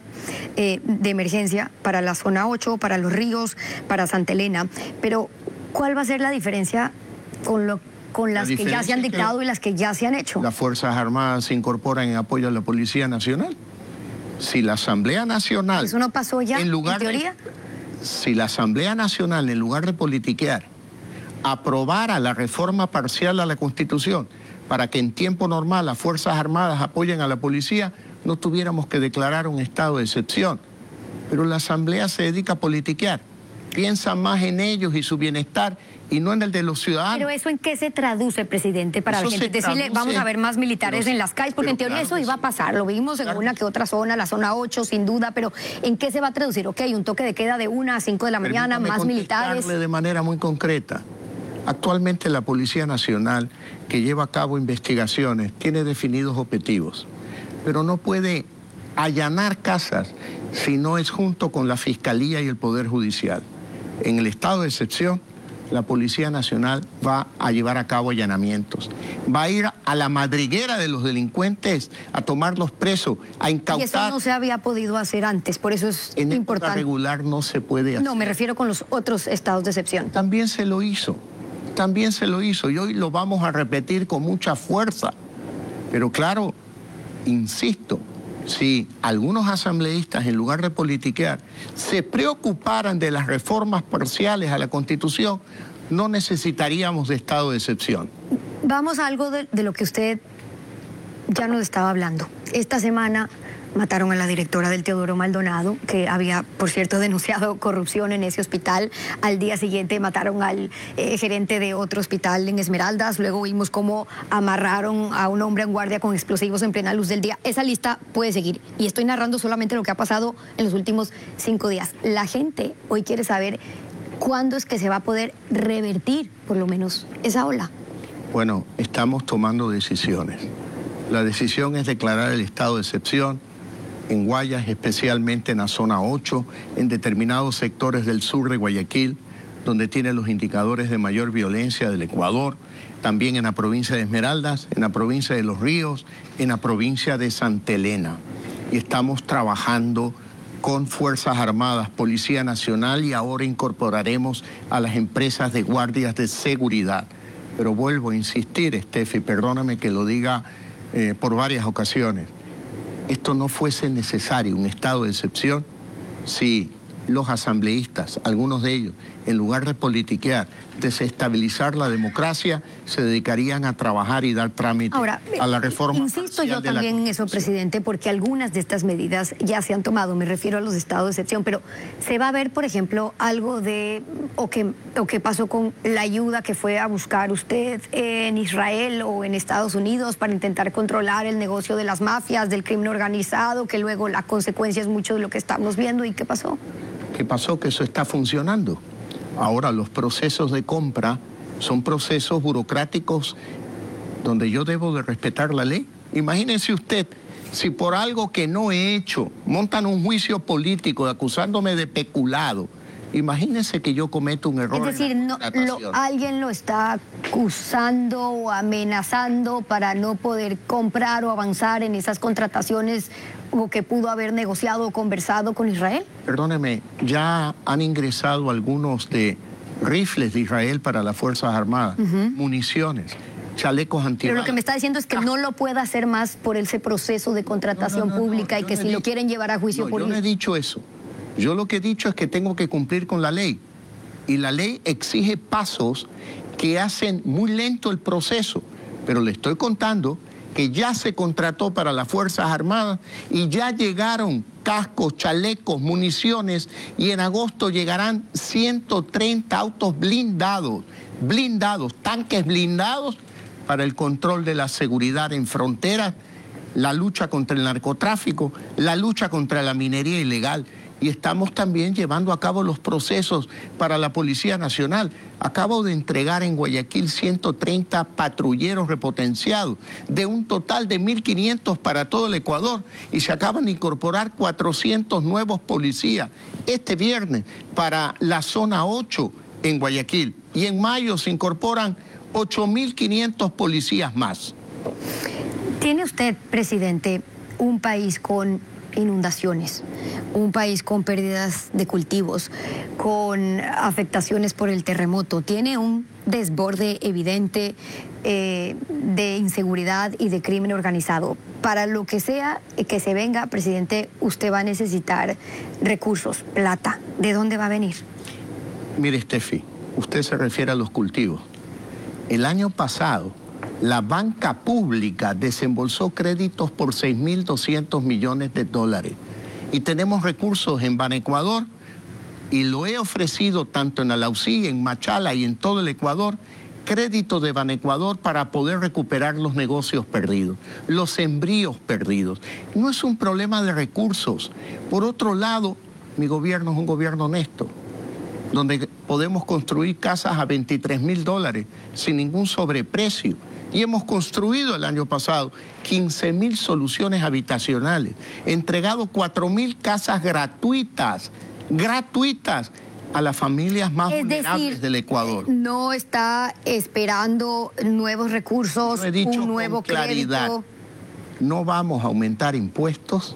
eh, de emergencia para la zona 8, para los ríos, para Santa Elena. Pero, ¿cuál va a ser la diferencia con lo con las que ya se han dictado y las que ya se han hecho. Las Fuerzas Armadas se incorporan en apoyo a la Policía Nacional. Si la Asamblea Nacional... ¿Eso no pasó ya en, lugar teoría? si la Asamblea Nacional, en lugar de politiquear, aprobara la reforma parcial a la Constitución para que en tiempo normal las Fuerzas Armadas apoyen a la policía, no tuviéramos que declarar un estado de excepción. Pero la Asamblea se dedica a politiquear, piensa más en ellos y su bienestar y no en el de los ciudadanos. Pero eso en qué se traduce, presidente, para la gente. Decirle, vamos a ver más militares en las calles, porque en teoría eso iba a pasar. Lo vimos en una que otra zona, la zona 8, sin duda, pero ¿en qué se va a traducir? Ok, un toque de queda de una a 5 de la mañana, más militares. de manera muy concreta. Actualmente la Policía Nacional, que lleva a cabo investigaciones, tiene definidos objetivos, pero no puede allanar casas si no es junto con la Fiscalía y el Poder Judicial. En el estado de excepción, la Policía Nacional va a llevar a cabo allanamientos. Va a ir a la madriguera de los delincuentes a tomarlos presos, a incautar. Y eso no se había podido hacer antes, por eso es en importante. En regular no se puede hacer. No, me refiero con los otros estados de excepción. También se lo hizo también se lo hizo y hoy lo vamos a repetir con mucha fuerza. Pero claro, insisto, si algunos asambleístas, en lugar de politiquear, se preocuparan de las reformas parciales a la Constitución, no necesitaríamos de estado de excepción. Vamos a algo de, de lo que usted ya nos estaba hablando. Esta semana Mataron a la directora del Teodoro Maldonado, que había, por cierto, <laughs> denunciado corrupción en ese hospital. Al día siguiente mataron al eh, gerente de otro hospital en Esmeraldas. Luego vimos cómo amarraron a un hombre en guardia con explosivos en plena luz del día. Esa lista puede seguir. Y estoy narrando solamente lo que ha pasado en los últimos cinco días. La gente hoy quiere saber cuándo es que se va a poder revertir, por lo menos, esa ola. Bueno, estamos tomando decisiones. La decisión es declarar el estado de excepción en Guayas, especialmente en la zona 8, en determinados sectores del sur de Guayaquil, donde tiene los indicadores de mayor violencia del Ecuador, también en la provincia de Esmeraldas, en la provincia de Los Ríos, en la provincia de Santa Elena. Y estamos trabajando con Fuerzas Armadas, Policía Nacional y ahora incorporaremos a las empresas de guardias de seguridad. Pero vuelvo a insistir, Estefi, perdóname que lo diga eh, por varias ocasiones esto no fuese necesario, un estado de excepción, si los asambleístas, algunos de ellos, en lugar de politiquear, desestabilizar la democracia, se dedicarían a trabajar y dar trámite a la reforma. Insisto yo también en eso, presidente, porque algunas de estas medidas ya se han tomado, me refiero a los estados de excepción, pero se va a ver, por ejemplo, algo de, o que, o que pasó con la ayuda que fue a buscar usted en Israel o en Estados Unidos para intentar controlar el negocio de las mafias, del crimen organizado, que luego la consecuencia es mucho de lo que estamos viendo. ¿Y qué pasó? ¿Qué pasó? Que eso está funcionando. Ahora los procesos de compra son procesos burocráticos donde yo debo de respetar la ley. Imagínense usted, si por algo que no he hecho montan un juicio político acusándome de peculado, imagínense que yo cometo un error. Es decir, alguien lo está acusando o amenazando para no poder comprar o avanzar en esas contrataciones o que pudo haber negociado o conversado con Israel? Perdóneme, ya han ingresado algunos de rifles de Israel para las Fuerzas Armadas, municiones chalecos antibalas. Pero lo que me está diciendo es que no lo pueda hacer más por ese proceso de contratación pública y que si lo quieren llevar a juicio político. Yo no he dicho eso. Yo lo que he dicho es que tengo que cumplir con la ley. Y la ley exige pasos que hacen muy lento el proceso. Pero le estoy contando que ya se contrató para las Fuerzas Armadas y ya llegaron cascos, chalecos, municiones y en agosto llegarán 130 autos blindados, blindados, tanques blindados para el control de la seguridad en fronteras, la lucha contra el narcotráfico, la lucha contra la minería ilegal y estamos también llevando a cabo los procesos para la Policía Nacional. Acabo de entregar en Guayaquil 130 patrulleros repotenciados, de un total de 1.500 para todo el Ecuador, y se acaban de incorporar 400 nuevos policías este viernes para la zona 8 en Guayaquil. Y en mayo se incorporan 8.500 policías más. ¿Tiene usted, presidente, un país con inundaciones, un país con pérdidas de cultivos, con afectaciones por el terremoto, tiene un desborde evidente eh, de inseguridad y de crimen organizado. Para lo que sea que se venga, presidente, usted va a necesitar recursos, plata. ¿De dónde va a venir? Mire, Steffi, usted se refiere a los cultivos. El año pasado, la banca pública desembolsó créditos por 6.200 millones de dólares. Y tenemos recursos en Banecuador y lo he ofrecido tanto en Alausí, en Machala y en todo el Ecuador, crédito de Banecuador para poder recuperar los negocios perdidos, los embríos perdidos. No es un problema de recursos. Por otro lado, mi gobierno es un gobierno honesto donde podemos construir casas a 23 mil dólares sin ningún sobreprecio. Y hemos construido el año pasado 15 mil soluciones habitacionales, entregado 4 mil casas gratuitas, gratuitas a las familias más vulnerables del Ecuador. No está esperando nuevos recursos, un nuevo crédito. No vamos a aumentar impuestos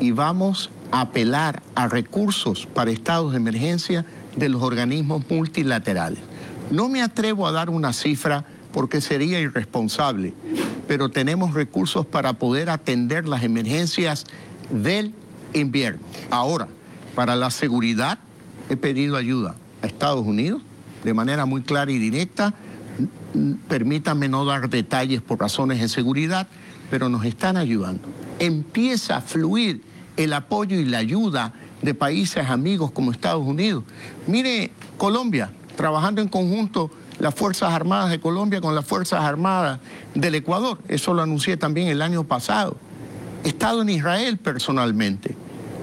y vamos a apelar a recursos para estados de emergencia de los organismos multilaterales. No me atrevo a dar una cifra porque sería irresponsable, pero tenemos recursos para poder atender las emergencias del invierno. Ahora, para la seguridad, he pedido ayuda a Estados Unidos de manera muy clara y directa. Permítanme no dar detalles por razones de seguridad, pero nos están ayudando. Empieza a fluir el apoyo y la ayuda de países amigos como Estados Unidos. Mire, Colombia, trabajando en conjunto las Fuerzas Armadas de Colombia con las Fuerzas Armadas del Ecuador. Eso lo anuncié también el año pasado. He estado en Israel personalmente.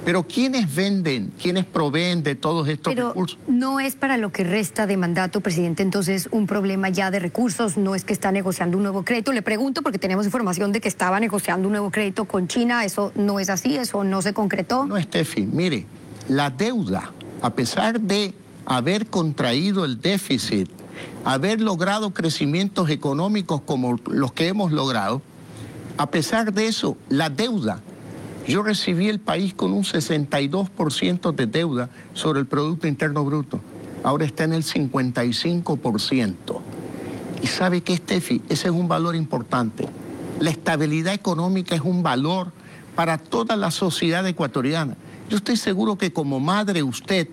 Pero ¿quiénes venden, quiénes proveen de todos estos Pero recursos? No es para lo que resta de mandato, presidente, entonces un problema ya de recursos, no es que está negociando un nuevo crédito. Le pregunto porque tenemos información de que estaba negociando un nuevo crédito con China, eso no es así, eso no se concretó. No, Steffi, mire, la deuda, a pesar de haber contraído el déficit, haber logrado crecimientos económicos como los que hemos logrado, a pesar de eso, la deuda, yo recibí el país con un 62% de deuda sobre el Producto Interno Bruto, ahora está en el 55%. Y sabe que, Steffi, ese es un valor importante. La estabilidad económica es un valor para toda la sociedad ecuatoriana. Yo estoy seguro que como madre usted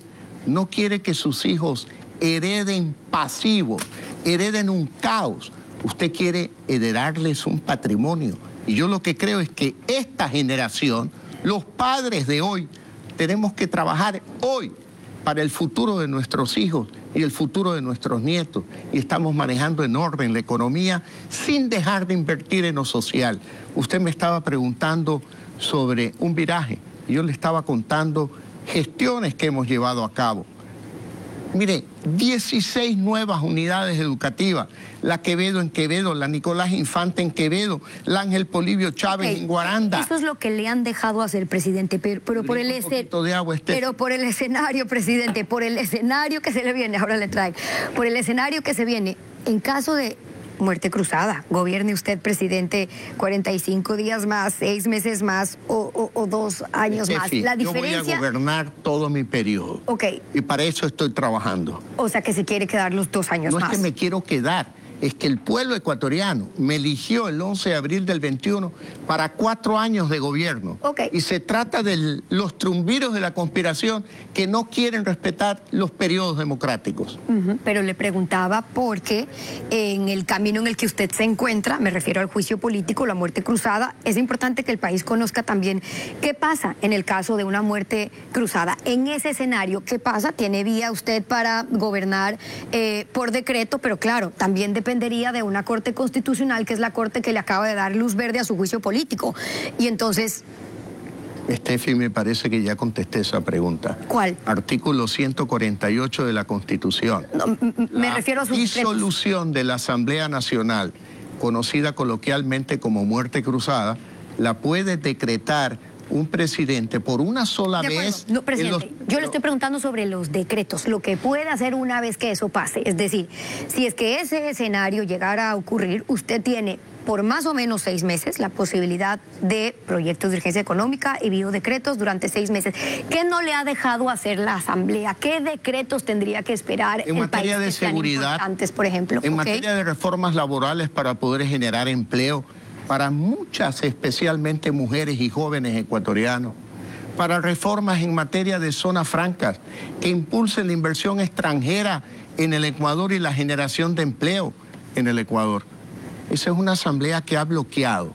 no quiere que sus hijos hereden pasivos, hereden un caos. Usted quiere heredarles un patrimonio. Y yo lo que creo es que esta generación, los padres de hoy, tenemos que trabajar hoy para el futuro de nuestros hijos y el futuro de nuestros nietos. Y estamos manejando en orden la economía sin dejar de invertir en lo social. Usted me estaba preguntando sobre un viraje. Yo le estaba contando gestiones que hemos llevado a cabo. Mire, 16 nuevas unidades educativas, la Quevedo en Quevedo, la Nicolás Infante en Quevedo, la Ángel Polivio Chávez en Guaranda. Eso es lo que le han dejado hacer, presidente, pero, por el pero por el escenario, presidente, por el escenario que se le viene, ahora le trae, por el escenario que se viene, en caso de muerte cruzada. Gobierne usted, presidente, 45 días más, seis meses más o, dos años más. La diferencia... Yo voy a gobernar todo mi periodo. Ok. Y para eso estoy trabajando. O sea que se quiere quedar los dos años más. No es que me quiero quedar es que el pueblo ecuatoriano me eligió el 11 de abril del 21 para cuatro años de gobierno. Y se trata de los trumbiros de la conspiración que no quieren respetar los periodos democráticos. Pero le preguntaba por qué en el camino en el que usted se encuentra, me refiero al juicio político, la muerte cruzada, es importante que el país conozca también qué pasa en el caso de una muerte cruzada. En ese escenario, ¿qué pasa? ¿Tiene vía usted para gobernar eh, por decreto? Pero claro, también de dependería de una Corte Constitucional, que es la Corte que le acaba de dar luz verde a su juicio político. Y entonces... Estefi, me parece que ya contesté esa pregunta. ¿Cuál? Artículo 148 de la Constitución. me refiero a su... disolución de la Asamblea Nacional, conocida coloquialmente como muerte cruzada, la puede decretar un presidente por una sola vez. No, presidente, yo le estoy preguntando sobre los decretos, lo que puede hacer una vez que eso pase. Es decir, si es que ese escenario llegara a ocurrir, usted tiene por más o menos seis meses la posibilidad de proyectos de urgencia económica y biodecretos durante seis meses. ¿Qué no le ha dejado hacer la Asamblea? ¿Qué decretos tendría que esperar en materia de seguridad, antes, por ejemplo? En materia de reformas laborales para poder generar empleo para muchas, especialmente mujeres y jóvenes ecuatorianos, para reformas en materia de zonas francas que impulsen la inversión extranjera en el Ecuador y la generación de empleo en el Ecuador. Esa es una asamblea que ha bloqueado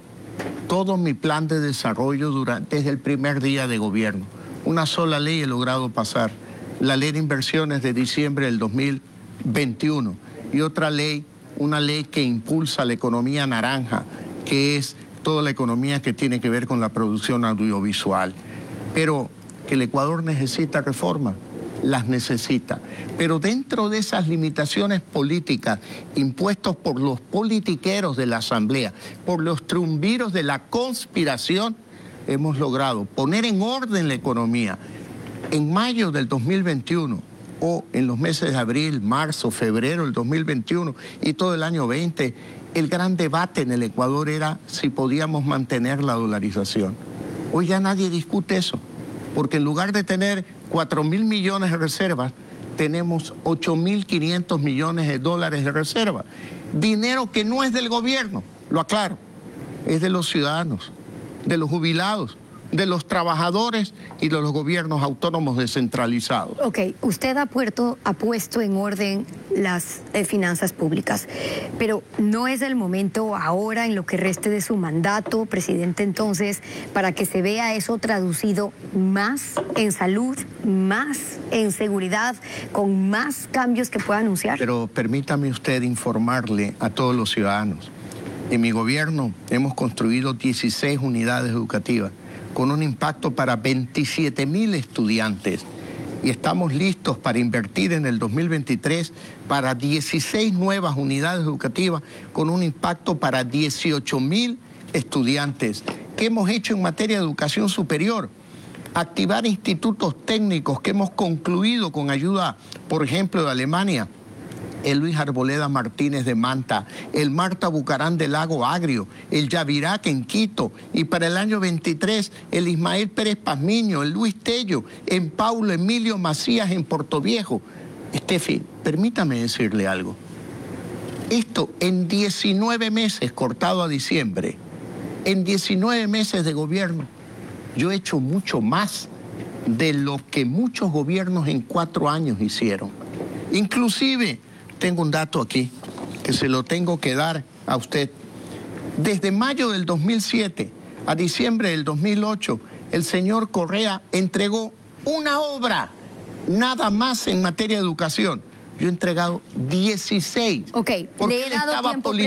todo mi plan de desarrollo durante, desde el primer día de gobierno. Una sola ley he logrado pasar, la ley de inversiones de diciembre del 2021 y otra ley, una ley que impulsa la economía naranja, que es toda la economía que tiene que ver con la producción audiovisual. Pero que el Ecuador necesita reforma, las necesita. Pero dentro de esas limitaciones políticas impuestas por los politiqueros de la Asamblea, por los trumbiros de la conspiración, hemos logrado poner en orden la economía. En mayo del 2021 o en los meses de abril, marzo, febrero del 2021 y todo el año 20, el gran debate en el Ecuador era si podíamos mantener la dolarización. Hoy ya nadie discute eso, porque en lugar de tener 4 mil millones de reservas, tenemos 8 mil 500 millones de dólares de reserva. Dinero que no es del gobierno, lo aclaro, es de los ciudadanos, de los jubilados, de los trabajadores y de los gobiernos autónomos descentralizados. Ok, usted ha, puesto, ha puesto en orden las eh, finanzas públicas, pero no es el momento ahora en lo que reste de su mandato, presidente, entonces, para que se vea eso traducido más en salud, más en seguridad, con más cambios que pueda anunciar. Pero permítame usted informarle a todos los ciudadanos. En mi gobierno hemos construido 16 unidades educativas con un impacto para 27 mil estudiantes. Y estamos listos para invertir en el 2023 para 16 nuevas unidades educativas con un impacto para 18 mil estudiantes. ¿Qué hemos hecho en materia de educación superior? Activar institutos técnicos que hemos concluido con ayuda, por ejemplo, de Alemania el Luis Arboleda Martínez de Manta, el Marta Bucarán del Lago Agrio, el Yavirac en Quito y para el año 23 el Ismael Pérez Pazmiño, el Luis Tello, en Paulo Emilio Macías en Puerto Viejo. Estefi, permítame decirle algo. Esto en 19 meses cortado a diciembre, en 19 meses de gobierno, yo he hecho mucho más de lo que muchos gobiernos en cuatro años hicieron. Inclusive, tengo un dato aquí que se lo tengo que dar a usted. Desde mayo del 2007 a diciembre del 2008, el señor Correa entregó una obra, nada más en materia de educación. Yo he entregado 16. Ok, porque le he dado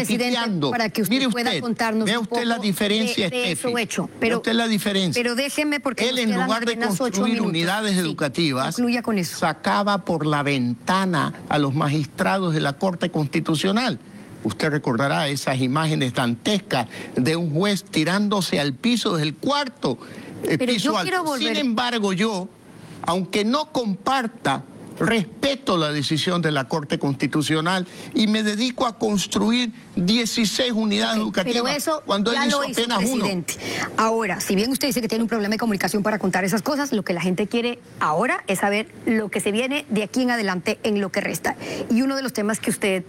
tiempo, para que usted, pueda contarnos vea usted la diferencia, de, de eso hecho. Pero, usted la diferencia. Pero déjeme porque Él, en lugar de construir unidades educativas, con eso. sacaba por la ventana a los magistrados de la Corte Constitucional. Usted recordará esas imágenes dantescas de un juez tirándose al piso del cuarto eh, Pero piso yo quiero volver- Sin embargo, yo, aunque no comparta, respeto la decisión de la Corte Constitucional y me dedico a construir 16 unidades educativas Pero eso cuando ya él hizo lo hizo, apenas uno. presidente. Ahora, si bien usted dice que tiene un problema de comunicación para contar esas cosas, lo que la gente quiere ahora es saber lo que se viene de aquí en adelante en lo que resta. Y uno de los temas que usted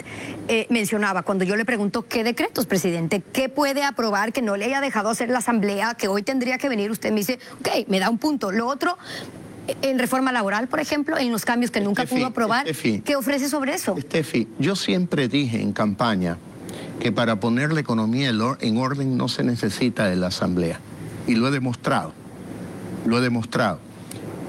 eh, mencionaba, cuando yo le pregunto qué decretos, presidente, qué puede aprobar que no le haya dejado hacer la asamblea, que hoy tendría que venir, usted me dice, ok, me da un punto. Lo otro, en reforma laboral, por ejemplo, en los cambios que nunca Estefi, pudo aprobar, Estefi. ¿qué ofrece sobre eso? Estefi, yo siempre dije en campaña que para poner la economía en orden no se necesita de la Asamblea. Y lo he demostrado. Lo he demostrado.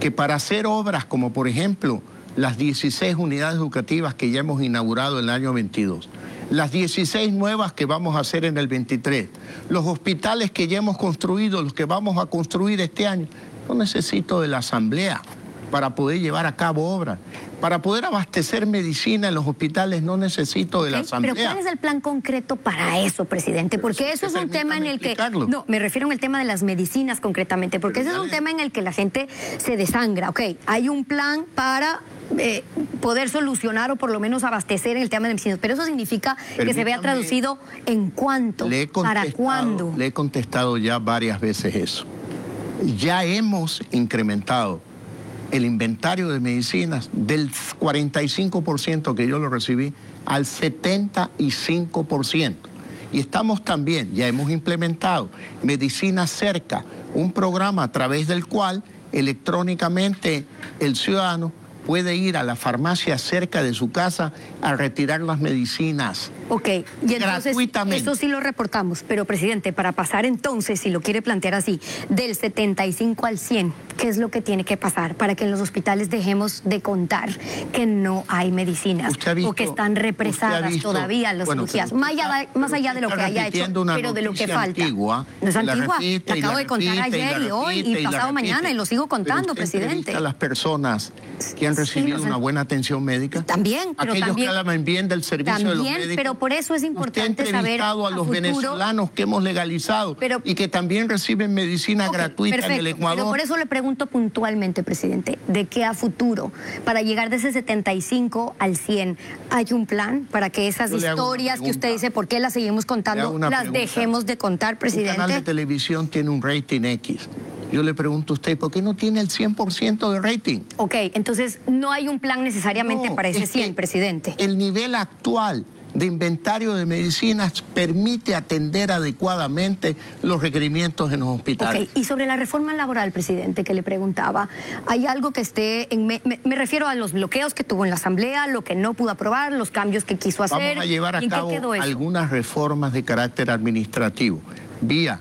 Que para hacer obras como por ejemplo las 16 unidades educativas que ya hemos inaugurado en el año 22, las 16 nuevas que vamos a hacer en el 23, los hospitales que ya hemos construido, los que vamos a construir este año, no necesito de la Asamblea para poder llevar a cabo obras. Para poder abastecer medicina en los hospitales no necesito de la Asamblea. Pero ¿cuál es el plan concreto para eso, presidente? Porque Pero eso es un tema en el que... explicarlo. No, me refiero el tema de las medicinas concretamente, porque Pero ese es un tema en el que la gente se desangra. Ok, hay un plan para... eh, poder solucionar o por lo menos abastecer en el tema de medicinas, pero eso significa que se vea traducido en cuánto, para cuándo. Le he contestado ya varias veces eso. Ya hemos incrementado el inventario de medicinas del 45% que yo lo recibí al 75%. Y estamos también, ya hemos implementado Medicina Cerca, un programa a través del cual electrónicamente el ciudadano puede ir a la farmacia cerca de su casa a retirar las medicinas. Ok, y entonces Gratuitamente. eso sí lo reportamos, pero presidente, para pasar entonces, si lo quiere plantear así, del 75 al 100, ¿qué es lo que tiene que pasar para que en los hospitales dejemos de contar que no hay medicinas visto- o que están represadas visto- todavía las bueno, cirugías? Más allá, está- más allá de lo que haya hecho, pero de lo que falta. antigua, no es antigua, la acabo la de contar ayer y hoy y pasado mañana y lo sigo contando, Pero usted presidente. a las personas que han Sí, recibido una buena atención médica. También, pero Aquellos también- que hablan bien del servicio de los También, médicos. pero por eso es importante Usted ha saber entrevistado a a los futuro- venezolanos que hemos legalizado Pero- y que también reciben medicina Ok, gratuita en el perfecto, Ecuador. Pero por eso le pregunto puntualmente, presidente, ¿de qué a futuro? Para llegar de ese 75 al 100, ¿hay un plan para que esas Yo historias que usted dice, ¿por qué las seguimos contando? Las pregunta. dejemos de contar, Un canal de presidente. televisión tiene un rating X. Yo le pregunto a usted, ¿por qué no tiene el 100% de rating? Ok, entonces no hay un plan necesariamente No, para ese es que 100, presidente. El nivel actual de inventario de medicinas permite atender adecuadamente los requerimientos en los hospitales. Y sobre la reforma laboral, presidente, que le preguntaba, ¿hay algo que esté en... Me, me- me refiero a los bloqueos que tuvo en la Asamblea, lo que no pudo aprobar, los cambios que quiso hacer. Vamos a llevar a ¿En qué cabo quedó algunas reformas de carácter administrativo, vía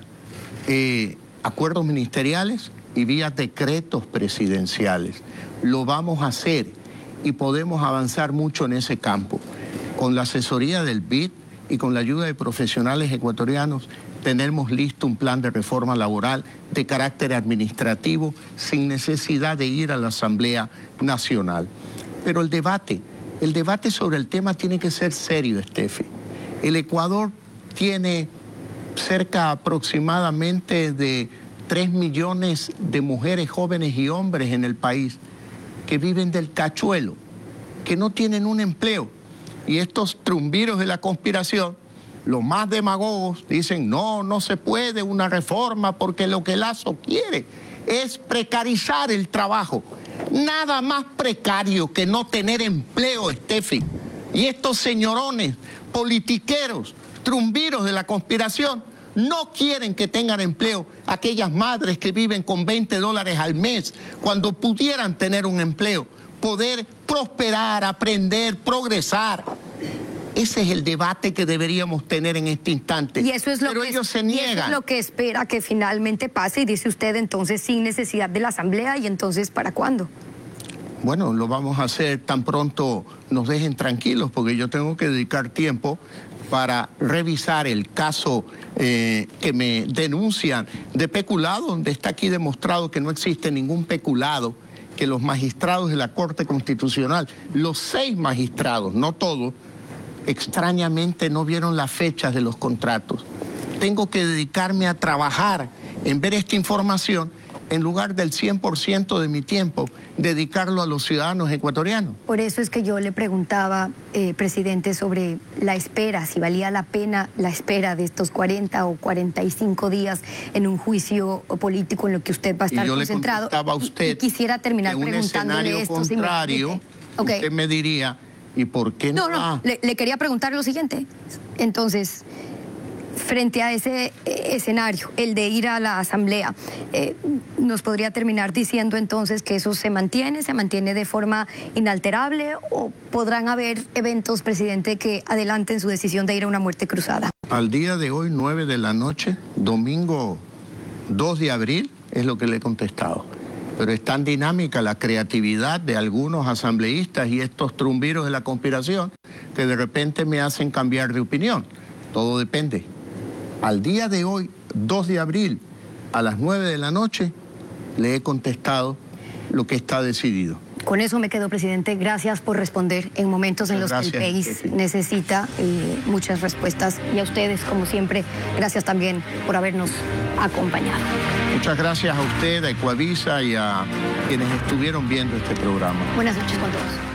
eh, acuerdos ministeriales y vía decretos presidenciales. Lo vamos a hacer y podemos avanzar mucho en ese campo. Con la asesoría del BID y con la ayuda de profesionales ecuatorianos, tenemos listo un plan de reforma laboral de carácter administrativo sin necesidad de ir a la Asamblea Nacional. Pero el debate, el debate sobre el tema tiene que ser serio, Estefe. El Ecuador tiene cerca aproximadamente de 3 millones de mujeres jóvenes y hombres en el país que viven del cachuelo, que no tienen un empleo. Y estos trumbiros de la conspiración, los más demagogos, dicen, no, no se puede una reforma porque lo que Lazo quiere es precarizar el trabajo. Nada más precario que no tener empleo, Steffi. Y estos señorones, politiqueros, trumbiros de la conspiración, No quieren que tengan empleo aquellas madres que viven con 20 dólares al mes cuando pudieran tener un empleo, poder prosperar, aprender, progresar. Ese es el debate que deberíamos tener en este instante. Y eso es lo Pero que ellos se y eso niegan. es lo que espera que finalmente pase y dice usted entonces sin necesidad de la asamblea y entonces para cuándo. Bueno, lo vamos a hacer tan pronto nos dejen tranquilos, porque yo tengo que dedicar tiempo para revisar el caso eh, que me denuncian de peculado, donde está aquí demostrado que no existe ningún peculado, que los magistrados de la Corte Constitucional, los seis magistrados, no todos, extrañamente no vieron las fechas de los contratos. Tengo que dedicarme a trabajar en ver esta información en lugar del 100% de mi tiempo, dedicarlo a los ciudadanos ecuatorianos. Por eso es que yo le preguntaba, eh, presidente, sobre la espera, si valía la pena la espera de estos 40 o 45 días en un juicio político en lo que usted va a Y estar yo le concentrado. contestaba a Y- usted y quisiera terminar que un preguntándole escenario esto. si me contrario, permite. Ok. usted me diría, ¿y por qué no? No, no, le, le quería preguntar lo siguiente. Entonces, frente a ese eh, escenario, el de ir a la asamblea, eh, ¿nos podría terminar diciendo entonces que eso se mantiene, se mantiene de forma inalterable o podrán haber eventos, presidente, que adelanten su decisión de ir a una muerte cruzada? Al día de hoy, 9 de la noche, domingo 2 de abril, es lo que le he contestado. Pero es tan dinámica la creatividad de algunos asambleístas y estos trumbiros de la conspiración que de repente me hacen cambiar de opinión. Todo depende. Al día de hoy, 2 de abril, a las 9 de la noche, le he contestado lo que está decidido. Con eso me quedo, presidente. Gracias por responder en momentos en los que el país necesita eh, muchas respuestas. Y a ustedes, como siempre, gracias también por habernos acompañado. Muchas gracias a usted, a Ecuavisa y a quienes estuvieron viendo este programa. Buenas noches con todos.